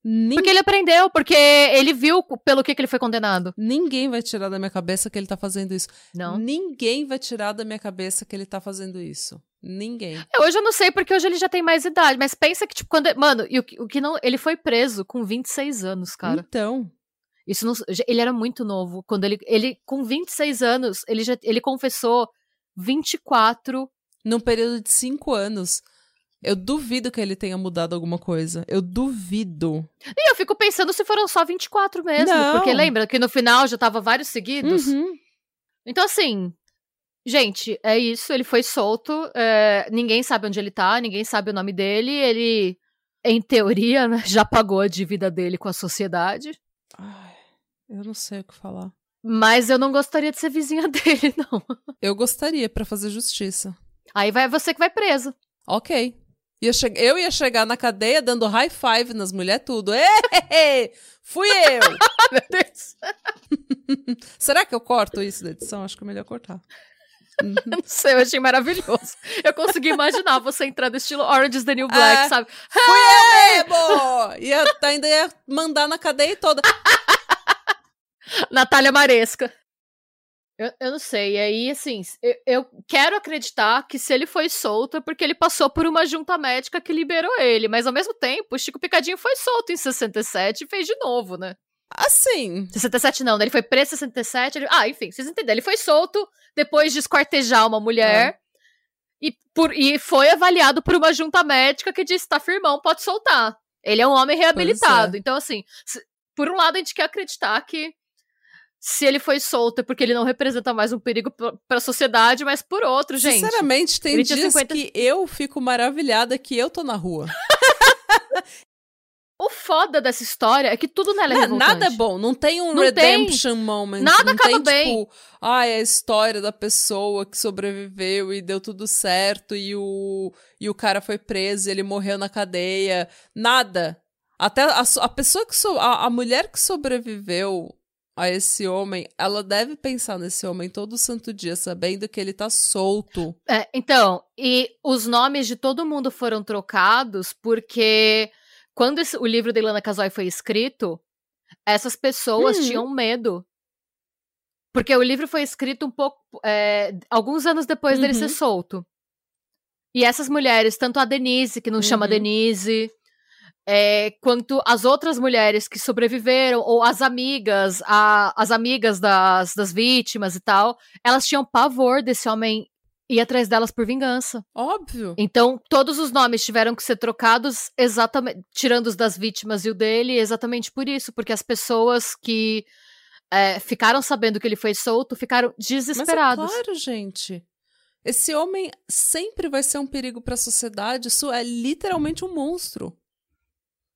Nin- Porque ele aprendeu, porque ele viu pelo que, que ele foi condenado. Ninguém vai tirar da minha cabeça que ele tá fazendo isso. Não. Ninguém vai tirar da minha cabeça que ele tá fazendo isso. Ninguém. É, Hoje eu não sei, porque hoje ele já tem mais idade. Mas pensa que, tipo, quando. Mano, e o, que- o que não. Ele foi preso com 26 anos, cara. Então. Isso não, ele era muito novo. Quando ele. Ele, com 26 anos, ele já ele confessou 24. Num período de cinco anos, eu duvido que ele tenha mudado alguma coisa. Eu duvido. E eu fico pensando se foram só 24 mesmo. Não. Porque lembra que no final já tava vários seguidos? Uhum. Então, assim, gente, é isso. Ele foi solto. é, ninguém sabe onde ele tá, ninguém sabe o nome dele. Ele, em teoria, né, já pagou a dívida dele com a sociedade. Ai, eu não sei o que falar. Mas eu não gostaria de ser vizinha dele, não. Eu gostaria pra fazer justiça. Aí vai você que vai preso. Ok. Ia che... Eu ia chegar na cadeia dando high five nas mulheres, tudo. Ei, fui eu! Meu Deus. Será que eu corto isso da edição? Acho que é melhor cortar. Uhum. Não sei, eu achei maravilhoso. Eu consegui imaginar você entrando estilo Orange is the New Black, É. sabe? Fui eu mesmo! Ia, ainda ia mandar na cadeia toda. Natália Maresca. Eu, eu não sei, e aí, assim, eu, eu quero acreditar que se ele foi solto é porque ele passou por uma junta médica que liberou ele, mas ao mesmo tempo, o Chico Picadinho foi solto em 67 e fez de novo, né? Assim, 67 não, né? ele foi preso em 67. Ele... Ah, enfim, vocês entenderam. Ele foi solto depois de esquartejar uma mulher e, por... e foi avaliado por uma junta médica que disse: tá firmão, pode soltar. Ele é um homem reabilitado. Então, assim, se- por um lado, a gente quer acreditar que se ele foi solto é porque ele não representa mais um perigo pra pra sociedade, mas por outro, gente. sinceramente, tem dias 50 que eu fico maravilhada que eu tô na rua. O foda dessa história é que tudo nela é revoltante. nada é bom, não tem um Não tem. redemption moment. Nada não acaba tem, bem. Tipo, ai, a história da pessoa que sobreviveu e deu tudo certo e o, e o cara foi preso e ele morreu na cadeia. Nada. Até a, a pessoa que so, a, a mulher que sobreviveu a esse homem, ela deve pensar nesse homem todo santo dia, sabendo que ele tá solto. É, então, e os nomes de todo mundo foram trocados porque quando esse- o livro da Ilana Casoy foi escrito, essas pessoas Uhum. tinham medo. Porque o livro foi escrito um pouco. é, alguns anos depois dele Uhum. ser solto. E essas mulheres, tanto a Denise, que não chama Uhum. Denise, é, quanto as outras mulheres que sobreviveram, ou as amigas, a- as amigas das, das vítimas e tal, elas tinham pavor desse homem ir atrás delas por vingança. Óbvio. Então, todos os nomes tiveram que ser trocados exatamente, tirando os das vítimas e o dele, exatamente por isso, porque as pessoas que é, ficaram sabendo que ele foi solto ficaram Mas é desesperados. claro, gente. Esse homem sempre vai ser um perigo para a sociedade. Isso é literalmente um monstro.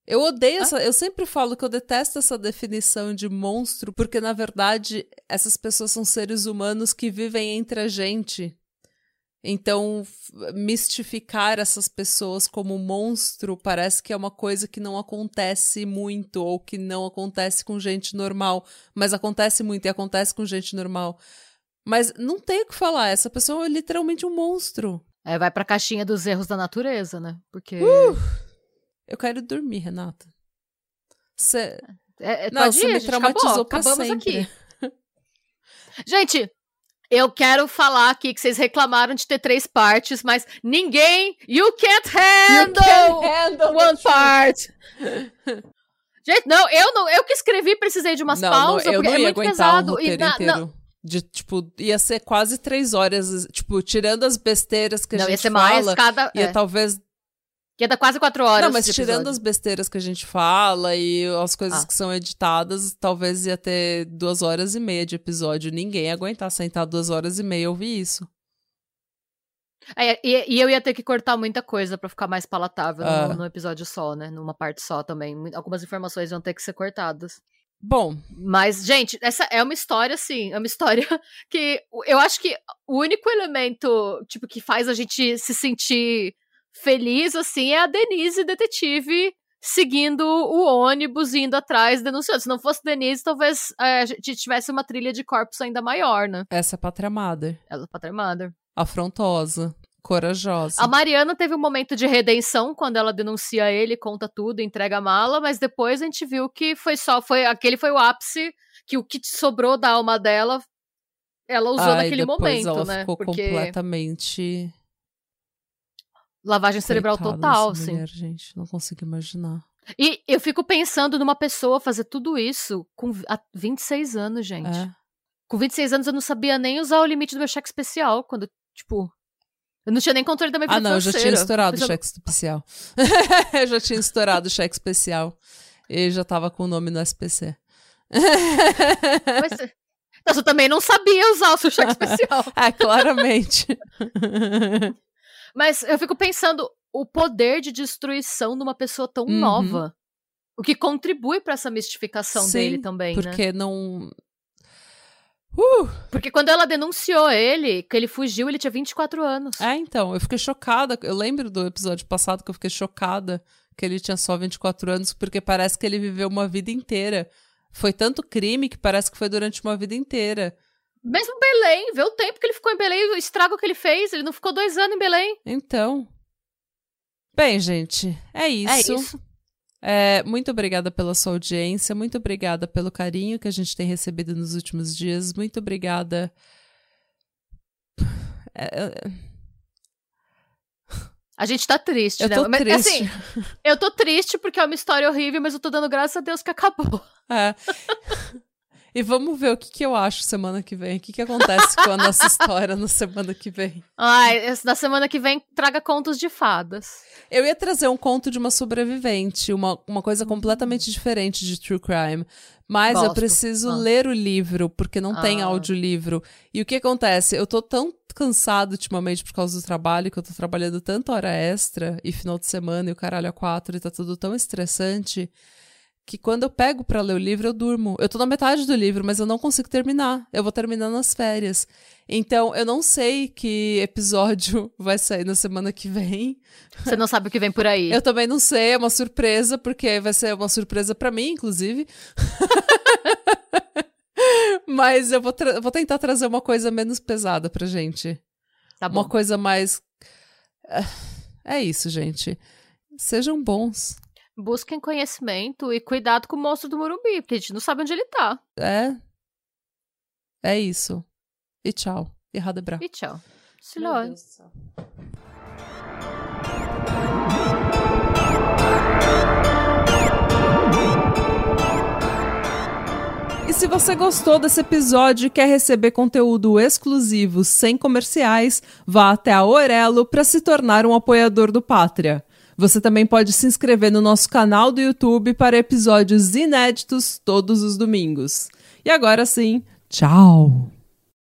Eu odeio Ah. essa. Eu sempre falo que eu detesto essa definição de monstro, porque na verdade essas pessoas são seres humanos que vivem entre a gente. Então, mistificar essas pessoas como monstro parece que é uma coisa que não acontece muito ou que não acontece com gente normal, mas acontece muito e acontece com gente normal. Mas não tem o que falar, essa pessoa é literalmente um monstro. É, vai pra caixinha dos erros da natureza, né? Porque. Uh! Eu quero dormir, Renata. Cê... É, é, Não, você me traumatizou acabou, pra acabamos sempre. aqui. Gente, eu quero falar aqui que vocês reclamaram de ter três partes, mas ninguém. You can't handle one part. Gente, não, eu não, eu que escrevi precisei de umas não, não, pausas, eu porque não é ia muito aguentar pesado. e na- inteiro. não, De, tipo, ia ser quase três horas, tipo, tirando as besteiras que a não, ia gente ser fala, mais cada. ia é, talvez... ia dar quase quatro horas. Não, mas tirando as besteiras que a gente fala e as coisas Ah. que são editadas, talvez ia ter duas horas e meia de episódio. Ninguém ia aguentar sentar duas horas e meia e ouvir isso. É, e, e eu ia ter que cortar muita coisa pra ficar mais palatável Ah. no, no episódio só, né? Numa parte só também. Algumas informações iam ter que ser cortadas. Bom, Mas, gente, essa é uma história, assim, é uma história que eu acho que o único elemento, tipo, que faz a gente se sentir feliz, assim, é a Denise, detetive, seguindo o ônibus, indo atrás, denunciando. Se não fosse Denise, talvez é, a gente tivesse uma trilha de corpos ainda maior, né? essa é a Pátria Mother. Ela, Pátria Mother. Afrontosa, corajosa. A Mariana teve um momento de redenção quando ela denuncia ele, conta tudo, entrega a mala, mas depois a gente viu que foi só, foi aquele foi o ápice, que o que sobrou da alma dela, ela usou Ai, naquele momento, ela né? ficou Porque completamente lavagem cerebral Coitada total, assim. mulher, gente, não consigo imaginar. E eu fico pensando numa pessoa fazer tudo isso com vi- a 26 anos, gente. É. Com 26 anos eu não sabia nem usar o limite do meu cheque especial, quando, tipo, eu não tinha nem controle da minha vida Ah, não, eu já tinha estourado o cheque especial. eu já tinha estourado o cheque especial. E já tava com o nome no SPC. Mas, Então, você também não sabia usar o seu cheque especial. ah, claramente. Mas eu fico pensando o poder de destruição de uma pessoa tão Uhum. nova. O que contribui pra essa mistificação Sim, dele também, né? Porque não. Uh! Porque quando ela denunciou ele, que ele fugiu, ele tinha 24 anos. É, então, eu fiquei chocada. Eu lembro do episódio passado que eu fiquei chocada que ele tinha só 24 anos, porque parece que ele viveu uma vida inteira. Foi tanto crime que parece que foi durante uma vida inteira. Mesmo Belém, vê o tempo que ele ficou em Belém, o estrago que ele fez. Ele não ficou dois anos em Belém. Então. Bem, gente, é isso. É isso. É, muito obrigada pela sua audiência, muito obrigada pelo carinho que a gente tem recebido nos últimos dias, muito obrigada. É, é, A gente tá triste, eu né? tô Mas, triste. assim, eu tô triste porque é uma história horrível, mas eu tô dando graças a Deus que acabou. É. E vamos ver o que, que eu acho semana que vem. O que, que acontece com a nossa história na semana que vem. Ai, na semana que vem traga contos de fadas. Eu ia trazer um conto de uma sobrevivente, uma, uma coisa completamente diferente de true crime. Mas eu Gosto. preciso Ah. ler o livro, porque não tem Ah. audiolivro. E o que acontece? Eu tô tão cansado ultimamente por causa do trabalho, que eu tô trabalhando tanta hora extra e final de semana e o caralho a quatro, e tá tudo tão estressante. Que quando eu pego pra ler o livro, eu durmo. Eu tô na metade do livro, mas eu não consigo terminar. Eu vou terminar nas férias. Então, eu não sei que episódio vai sair na semana que vem. Você não sabe o que vem por aí. Eu também não sei, é uma surpresa, porque vai ser uma surpresa pra mim, inclusive. Mas eu vou, vou tentar trazer uma coisa menos pesada pra gente. Tá bom. Uma coisa mais. É isso, gente. Sejam bons. Busquem conhecimento e cuidado com o monstro do Morumbi, porque a gente não sabe onde ele tá. É. É isso. E tchau. E Radebra. E tchau. Céu. E se você gostou desse episódio e quer receber conteúdo exclusivo sem comerciais, vá até a Orelo para se tornar um apoiador do Pátria. Você também pode se inscrever no nosso canal do YouTube para episódios inéditos todos os domingos. E agora sim, tchau!